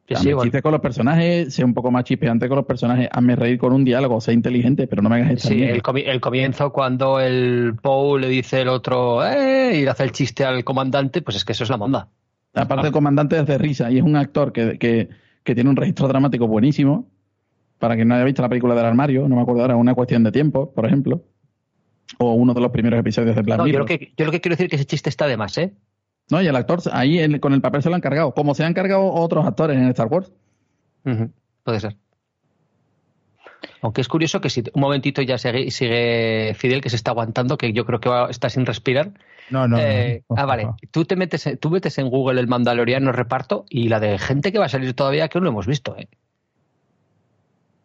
Sí, sí, bueno. chiste con los personajes, sé un poco más chispeante con los personajes, hazme reír con un diálogo, sé inteligente, pero no me hagas esta Sí, el, comi- el comienzo cuando el Poe le dice el otro ¡eh! y le hace el chiste al comandante, pues es que eso es la monda. Aparte, el comandante es de risa y es un actor que, que, que tiene un registro dramático buenísimo. Para quien no haya visto la película del armario, no me acuerdo ahora, una cuestión de tiempo, por ejemplo. O uno de los primeros episodios de Black No, yo, lo Mirror. que, yo lo que quiero decir es que ese chiste está de más, ¿eh? No, y el actor ahí con el papel se lo han cargado, como se han cargado otros actores en Star Wars. Puede ser. Aunque es curioso que si un momentito ya sigue, sigue Fidel, que se está aguantando, que yo creo que va- está sin respirar. no, no, no, Eh, no. ah, vale. Tú te metes, en- tú metes en Google el Mandaloriano reparto y la de gente que va a salir todavía que no lo hemos visto, ¿eh?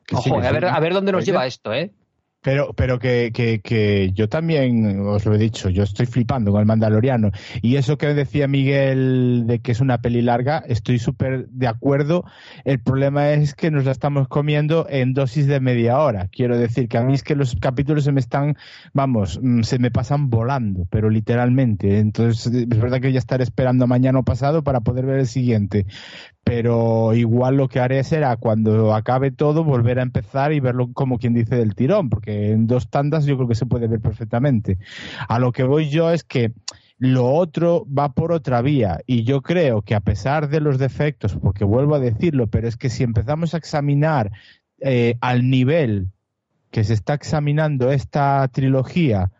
Sí, Ojo, a ver, a ver dónde nos Oye. lleva esto, ¿eh? Pero, pero que, que, que yo también os lo he dicho, yo estoy flipando con el Mandaloriano. Y eso que decía Miguel de que es una peli larga, estoy súper de acuerdo. El problema es que nos la estamos comiendo en dosis de media hora. Quiero decir que a mí es que los capítulos se me están, vamos, mm, se me pasan volando, pero literalmente. Entonces, es verdad que ya estaré esperando mañana o pasado para poder ver el siguiente pero igual lo que haré será cuando acabe todo volver a empezar y verlo como quien dice del tirón, porque en dos tandas yo creo que se puede ver perfectamente. A lo que voy yo es que lo otro va por otra vía y yo creo que a pesar de los defectos, porque vuelvo a decirlo, pero es que si empezamos a examinar eh, al nivel que se está examinando esta trilogía,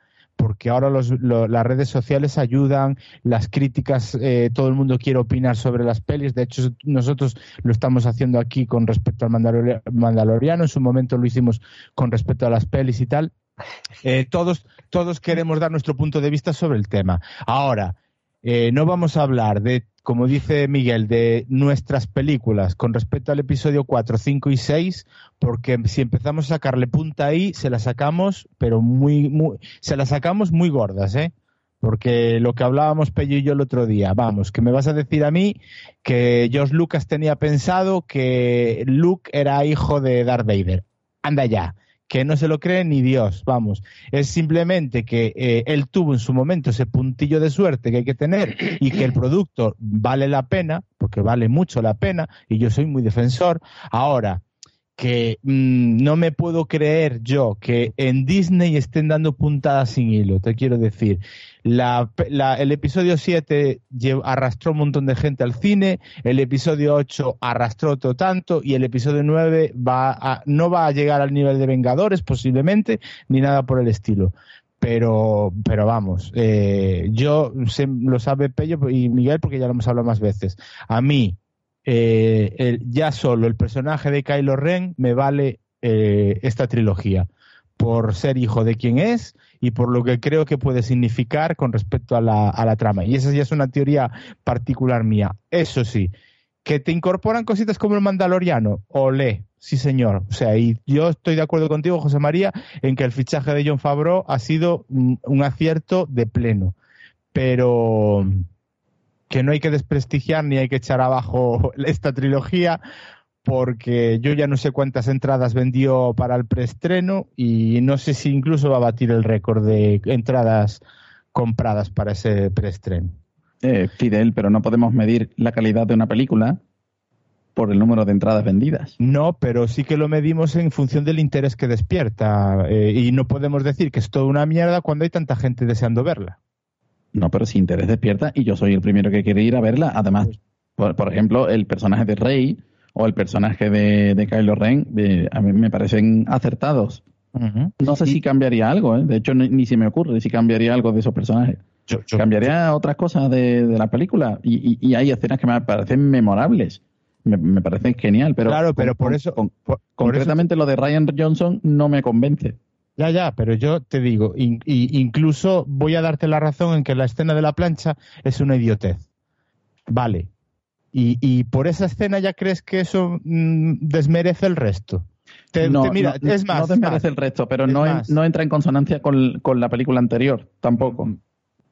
porque ahora las redes sociales ayudan, las críticas, eh, todo el mundo quiere opinar sobre las pelis. De hecho, nosotros lo estamos haciendo aquí con respecto al Mandalori- Mandaloriano. En su momento lo hicimos con respecto a las pelis y tal. Eh, todos, todos queremos dar nuestro punto de vista sobre el tema. Ahora, eh, no vamos a hablar de, como dice Miguel, de nuestras películas con respecto al episodio 4, 5 y 6, porque si empezamos a sacarle punta ahí, se la sacamos, pero muy, muy, se la sacamos muy gordas, ¿eh? Porque lo que hablábamos Pello y yo el otro día, vamos, que me vas a decir a mí que George Lucas tenía pensado que Luke era hijo de Darth Vader. Anda ya, que no se lo cree ni Dios, vamos. Es simplemente que eh, él tuvo en su momento ese puntillo de suerte que hay que tener y que el producto vale la pena, porque vale mucho la pena, y yo soy muy defensor. Ahora, que mm, no me puedo creer yo que en Disney estén dando puntadas sin hilo, te quiero decir. La, el episodio 7 lle- arrastró un montón de gente al cine, el episodio 8 arrastró otro tanto y el episodio 9 va no va a llegar al nivel de Vengadores posiblemente, ni nada por el estilo. Pero, pero vamos, eh, yo lo sabe Pello y Miguel porque ya lo hemos hablado más veces. A mí, eh, ya solo el personaje de Kylo Ren me vale eh, esta trilogía por ser hijo de quien es y por lo que creo que puede significar con respecto a la, trama. Y esa ya es una teoría particular mía. Eso sí, que te incorporan cositas como el Mandaloriano, olé, sí señor. O sea, y yo estoy de acuerdo contigo, José María, en que el fichaje de John Favreau ha sido un acierto de pleno. Pero que no hay que desprestigiar ni hay que echar abajo [laughs] esta trilogía porque yo ya no sé cuántas entradas vendió para el preestreno y no sé si incluso va a batir el récord de entradas compradas para ese preestreno. Eh, Fidel, pero no podemos medir la calidad de una película por el número de entradas vendidas. No, pero sí que lo medimos en función del interés que despierta eh, y no podemos decir que es toda una mierda cuando hay tanta gente deseando verla. No, pero si interés despierta y yo soy el primero que quiere ir a verla. Además, por, por ejemplo, el personaje de Rey o el personaje de, de Kylo Ren eh, a mí me parecen acertados. No sé si cambiaría algo, ¿eh? de hecho ni, ni se me ocurre si cambiaría algo de esos personajes. Yo- yo- Cambiaría otras cosas de, de la película y, y- y hay escenas que me parecen memorables. Me, me parecen genial, pero, claro, pero por con- eso, con- por- por eso concretamente lo de Ryan Johnson no me convence. Ya, ya, pero yo te digo, in- incluso voy a darte la razón en que la escena de la plancha es una idiotez. Vale. Y, y por esa escena ya crees que eso mm, desmerece el resto. Te- no, te- mira, no- es más, no desmerece el resto, pero no, en- más. no entra en consonancia con, con la película anterior, tampoco.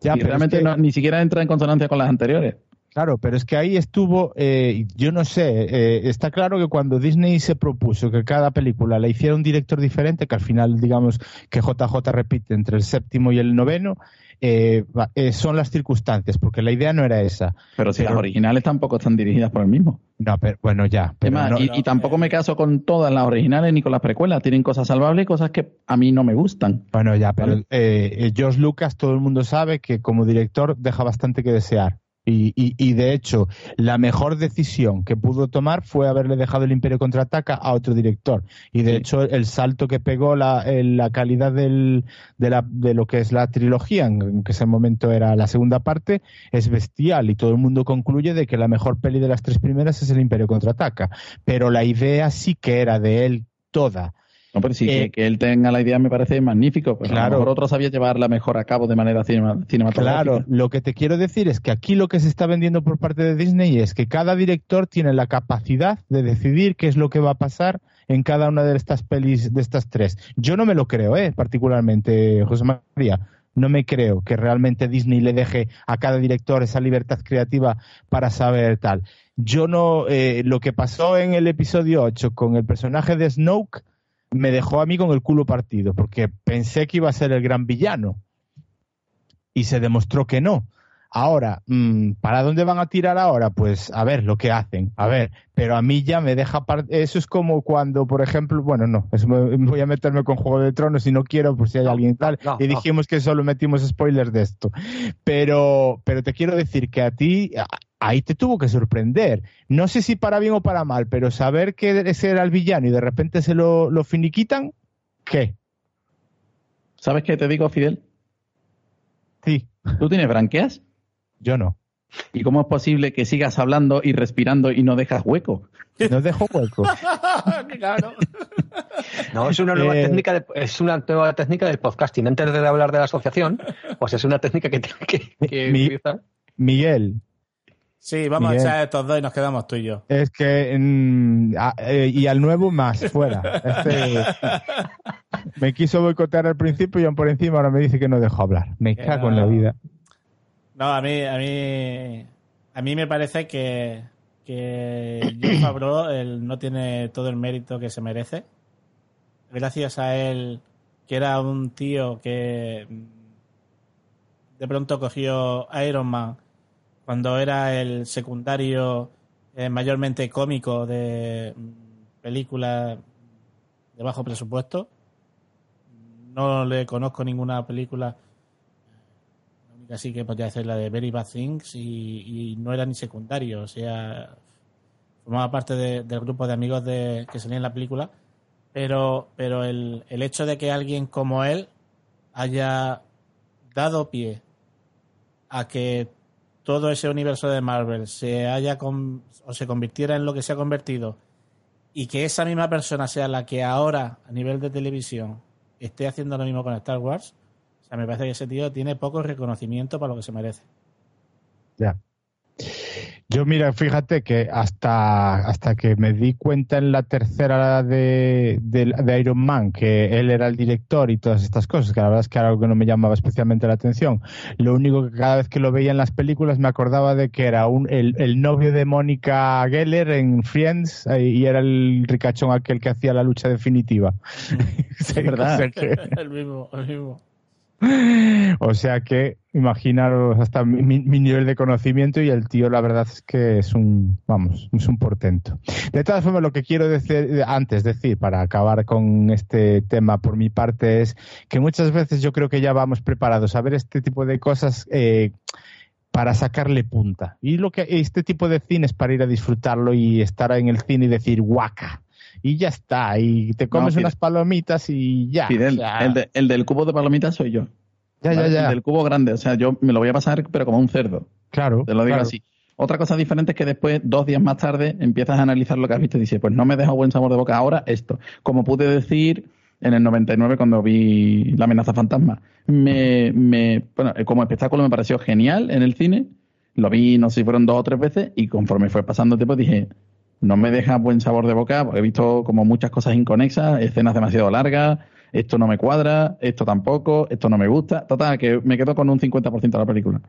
Ya, y pero es realmente que- ni siquiera entra en consonancia con las anteriores. Claro, pero es que ahí estuvo, eh, yo no sé, eh, está claro que cuando Disney se propuso que cada película la hiciera un director diferente, que al final digamos que JJ repite entre el séptimo y el noveno, eh, eh, son las circunstancias, porque la idea no era esa. Pero si Pero- las originales tampoco están dirigidas por el mismo. No, pero bueno, ya. Pero Además, no- y, no- y tampoco me caso con todas las originales ni con las precuelas. Tienen cosas salvables y cosas que a mí no me gustan. Bueno, ya, pero Vale. eh, eh, George Lucas, todo el mundo sabe que como director deja bastante que desear. Y, y, y de hecho, la mejor decisión que pudo tomar fue haberle dejado el Imperio contraataca a otro director. Y de Sí. hecho, el salto que pegó la, la calidad del, de, la, de lo que es la trilogía, en que ese momento era la segunda parte, es bestial. Y todo el mundo concluye de que la mejor peli de las tres primeras es el Imperio contraataca. Pero la idea sí que era de él toda. No, pero sí, Eh, que, que él tenga la idea me parece magnífico. Pero a Claro. lo mejor otro sabía llevarla mejor a cabo de manera cinema- cinematográfica. Claro, lo que te quiero decir es que aquí lo que se está vendiendo por parte de Disney es que cada director tiene la capacidad de decidir qué es lo que va a pasar en cada una de estas pelis, de estas tres. Yo no me lo creo, ¿eh? particularmente, José María. No me creo que realmente Disney le deje a cada director esa libertad creativa para saber tal. Yo no, eh, lo que pasó en el episodio 8 con el personaje de Snoke me dejó a mí con el culo partido, porque pensé que iba a ser el gran villano y se demostró que no. Ahora, mm, ¿para dónde van a tirar ahora? Pues a ver lo que hacen, a ver, pero a mí ya me deja... Eso es como cuando, por ejemplo, bueno, no, voy a meterme con Juego de Tronos y no quiero por si hay alguien tal, no, y no. dijimos que solo metimos spoilers de esto. Pero, pero te quiero decir que a ti, ahí te tuvo que sorprender. No sé si para bien o para mal, pero saber que ese era el villano y de repente se lo, lo finiquitan, ¿qué? ¿Sabes qué te digo, Fidel? Sí, ¿Tú tienes branquias? yo no. ¿Y cómo es posible que sigas hablando y respirando y no dejas hueco? No dejo hueco. [laughs] Claro. No, es una nueva Eh, técnica de- es una nueva técnica del podcasting. Antes de hablar de la asociación, pues es una técnica que tiene [laughs] que, que Mi- utilizar. Miguel, Sí, vamos Miguel. a echar estos dos y nos quedamos tú y yo. es que. mm, a- eh, y al nuevo más, fuera. Este, [laughs] me quiso boicotear al principio y aún por encima ahora me dice que no dejo hablar. Me Que cago en la vida. No, a mí, a mí, a mí me parece que, que Jon Favreau él no tiene todo el mérito que se merece. Gracias a él, que era un tío que mm, de pronto cogió Iron Man cuando era el secundario eh, mayormente cómico de mm, películas de bajo presupuesto. No le conozco ninguna película la única sí que podría hacer la de Very Bad Things y, y no era ni secundario, o sea, formaba parte de- del grupo de amigos de, que salía en la película, pero, pero el, el hecho de que alguien como él haya dado pie a que todo ese universo de Marvel se haya o se convirtiera en lo que se ha convertido y que esa misma persona sea la que ahora a nivel de televisión esté haciendo lo mismo con Star Wars, o sea, me parece que ese tío tiene poco reconocimiento para lo que se merece. Ya. Yo, mira, fíjate que hasta, hasta que me di cuenta en la tercera de, de, de Iron Man que él era el director y todas estas cosas, que la verdad es que era algo que no me llamaba especialmente la atención. Lo único que cada vez que lo veía en las películas me acordaba de que era un, el, el novio de Mónica Geller en Friends eh, y era el ricachón aquel que hacía la lucha definitiva. [laughs] [laughs] Sí, verdad. o sea que- [laughs] el mismo, el mismo. o sea que imaginaros hasta mi, mi- nivel de conocimiento y el tío la verdad es que es un, vamos, es un portento. De todas formas, lo que quiero decir antes decir para acabar con este tema por mi parte es que muchas veces yo creo que ya vamos preparados a ver este tipo de cosas eh, para sacarle punta. Y lo que este tipo de cine es para ir a disfrutarlo y estar en el cine y decir guaca. Y ya está, y te comes Fidel. unas palomitas y ya. Fidel, o sea, el, de- el del cubo de palomitas soy yo. Ya, ya, ¿vale? ya. El del cubo grande. O sea, yo me lo voy a pasar, pero como un cerdo. Claro. Te lo digo claro. así. Otra cosa diferente es que después, dos días más tarde, empiezas a analizar lo que has visto y dices, pues no me deja buen sabor de boca ahora esto. Como pude decir en el 99 cuando vi La amenaza fantasma. Me, me, bueno, eh, como espectáculo me pareció genial en el cine. Lo vi, no sé si fueron dos o tres veces y conforme fue pasando el tiempo dije, no me deja buen sabor de boca porque he visto como muchas cosas inconexas, escenas demasiado largas, esto no me cuadra, esto tampoco, esto no me gusta. Total, que me quedo con un 50% de la película.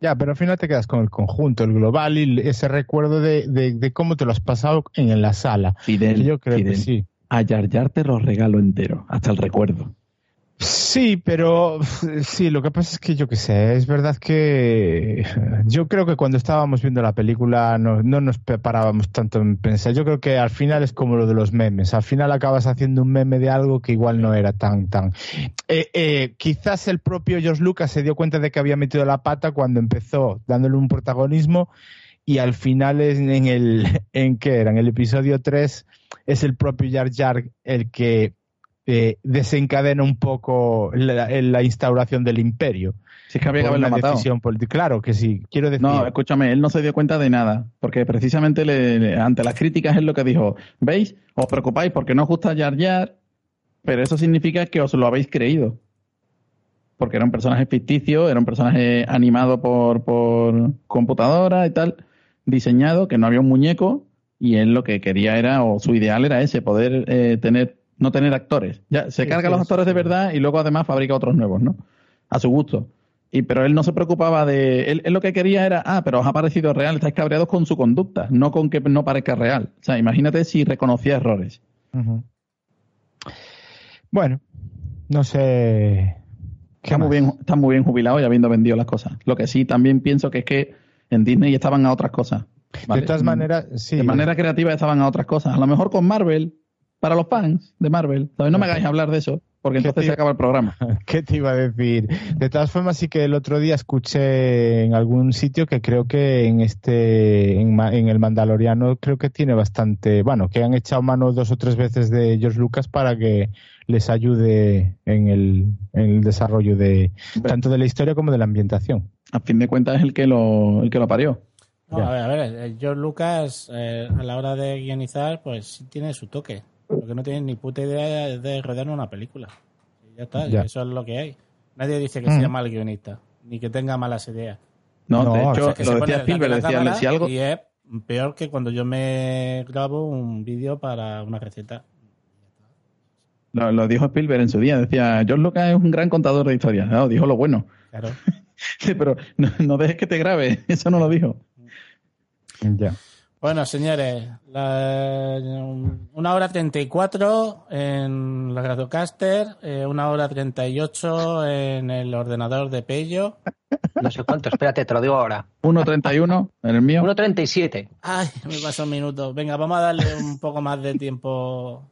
Ya, pero al final te quedas con el conjunto, el global y ese recuerdo de, de- de cómo te lo has pasado en la sala. Fidel, Yo creo Fidel. que sí. A Yar Yar te lo regalo entero, hasta el recuerdo. Sí, pero [laughs] sí, lo que pasa es que yo qué sé, es verdad que yo creo que cuando estábamos viendo la película no, no nos preparábamos tanto en pensar. Yo creo que al final es como lo de los memes. Al final acabas haciendo un meme de algo que igual no era tan, tan. Eh, eh, quizás el propio George Lucas se dio cuenta de que había metido la pata cuando empezó dándole un protagonismo y al final es en el, [laughs] en qué era, en el episodio 3 es el propio Jar Jar el que eh, desencadena un poco la, la instauración del imperio. Si es que había que haberlo matado. decisión. Claro que sí, quiero decir. No, escúchame, él no se dio cuenta de nada, porque precisamente le- le- ante las críticas es lo que dijo, ¿veis? Os preocupáis porque no os gusta Yar Yar, pero eso significa que os lo habéis creído. Porque era un personaje ficticio, era un personaje animado por, por computadora y tal, diseñado, que no había un muñeco, y él lo que quería era, o su ideal era ese, poder eh, tener, no tener actores. Ya, se Sí, carga los actores de verdad y luego además fabrica otros nuevos, ¿no? A su gusto. Y, pero él no se preocupaba de. Él, él lo que quería era, ah, pero os ha parecido real, estáis cabreados con su conducta, no con que no parezca real. O sea, imagínate si reconocía errores. Bueno, no sé. ¿Qué Está muy, bien, está muy bien jubilado y habiendo vendido las cosas. Lo que sí también pienso que es que en Disney estaban a otras cosas. ¿vale? De todas maneras, sí. De manera creativa estaban a otras cosas. A lo mejor con Marvel, para los fans de Marvel. ¿sabes? No me hagáis hablar de eso. porque ¿Qué entonces te- se acaba el programa. [laughs] ¿Qué te iba a decir? De todas formas, sí que el otro día escuché en algún sitio que creo que en este, en, el Mandaloriano, creo que tiene bastante, bueno, que han echado mano dos o tres veces de George Lucas para que les ayude en el, en el desarrollo de tanto de la historia como de la ambientación. A fin de cuentas es el que lo, el que lo parió. No, a ver, a ver, George Lucas eh, a la hora de guionizar, pues sí tiene su toque. Lo que no tiene ni puta idea de rodar una película. Y ya está, Ya. eso es lo que hay. Nadie dice que Mm. sea mal guionista, ni que tenga malas ideas. No, No, de o hecho, sea, lo decía Spielberg, decía, si algo, Y es peor que cuando yo me grabo un vídeo para una receta. lo, lo dijo Spielberg en su día, decía, George Lucas es un gran contador de historias, no, dijo lo bueno. Claro. [laughs] Sí, pero no, no dejes que te grabe, [laughs] eso no lo dijo. Ya. Bueno, señores, la- una hora 34 en la Radiocaster, eh, una hora 38 en el ordenador de Pello. No sé cuánto, espérate, te lo digo ahora. 1.31 en el mío. 1.37. Ay, me pasó un minuto. Venga, vamos a darle un poco más de tiempo.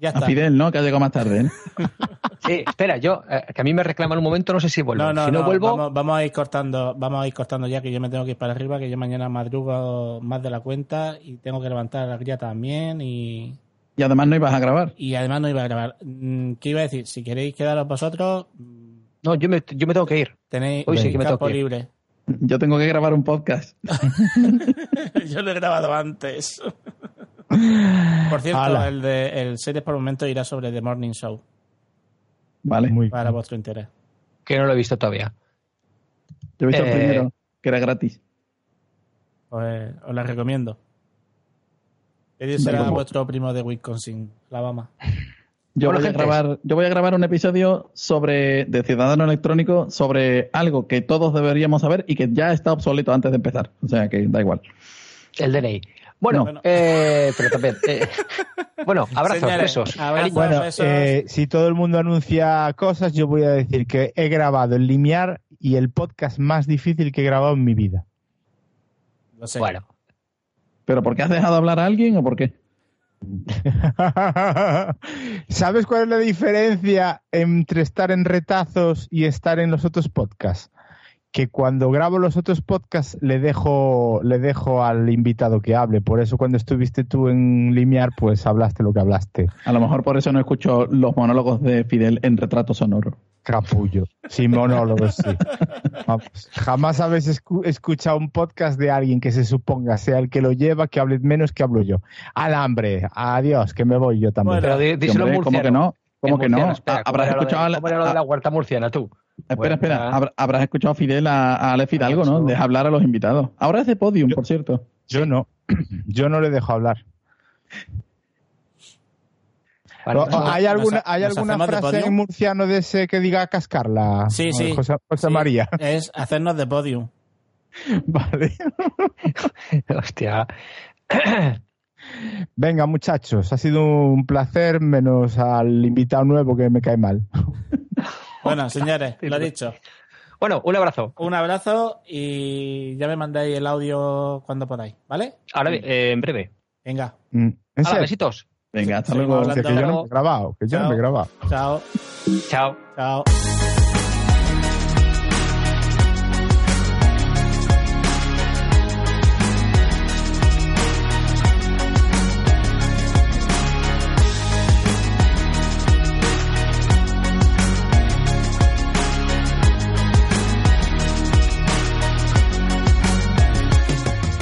Ya A está. Fidel, ¿no? Que ha llegado más tarde. ¿eh? [laughs] Sí, espera, yo, eh, que a mí me reclaman un momento, no sé si vuelvo. No, no, si no, no, vuelvo, Vamos, vamos a ir cortando, vamos a ir cortando ya que yo me tengo que ir para arriba, que yo mañana madrugo más de la cuenta y tengo que levantar la cría también y, Y además no ibas a grabar. y además no iba a grabar. Mm, ¿Qué iba a decir? Si queréis quedaros vosotros, mm, no, yo me, yo me tengo que ir. tenéis Hoy sí que me campo tengo que ir. libre. Yo tengo que grabar un podcast. [laughs] yo lo he grabado antes. Por cierto, el de el series por momento irá sobre The Morning Show, Vale. Muy para vuestro interés. Que no lo he visto todavía. Yo he visto el Eh, primero, que era gratis. Pues os la recomiendo. Eddie será vuestro primo de Wisconsin, Alabama. Yo Bueno, voy, a grabar, yo voy a grabar un episodio sobre de Ciudadano Electrónico sobre algo que todos deberíamos saber y que ya está obsoleto antes de empezar. O sea que da igual. El DNI. Bueno, No. eh, pero también. eh, [laughs] bueno, abrazos, besos. abrazos. Bueno, besos. eh, si todo el mundo anuncia cosas, yo voy a decir que he grabado el Limiar y el podcast más difícil que he grabado en mi vida. Lo sé. Bueno, ¿Pero por qué has dejado hablar a alguien o por qué? [laughs] ¿Sabes cuál es la diferencia entre estar en retazos y estar en los otros podcasts? Que cuando grabo los otros podcasts le dejo, le dejo al invitado que hable. Por eso cuando estuviste tú en Limiar, pues hablaste lo que hablaste. A lo mejor por eso no escucho los monólogos de Fidel en retrato sonoro. Capullo. Sí, monólogos, sí. Vamos, jamás habéis escu- escuchado un podcast de alguien que se suponga sea el que lo lleva, que hable menos que hablo yo. Al hambre. Adiós, que me voy yo también. Bueno, pero díselo ¿Cómo que no? ¿Cómo que no? murciano, espera, ¿cómo Habrás era lo de- escuchado, a la- ¿Cómo era lo de la huerta murciana, tú? Espera, espera. Habrás escuchado a Fidel a, a Ale Fidalgo, ¿no? Deja hablar a los invitados. Ahora es de podium, por cierto. Yo no. [clears throat] Yo no le dejo hablar. Vale, O- pues, ¿Hay alguna, ¿hay nos alguna hacemos de frase en murciano de ese que diga cascarla? Sí, sí. José, José Sí, María. [laughs] Es hacernos de podium. [laughs] Vale. [laughs] Hostia. [clears throat] Venga, muchachos, ha sido un placer, menos al invitado nuevo que me cae mal. Bueno, [laughs] señores, lo he dicho. Bueno, un abrazo. Un abrazo y ya me mandáis el audio cuando podáis, ¿vale? Ahora, eh, en breve. Venga, Mm, besitos. Venga, hasta Seguimos luego. Que yo no me he grabado, que yo no me he grabado. chao, Chao. chao.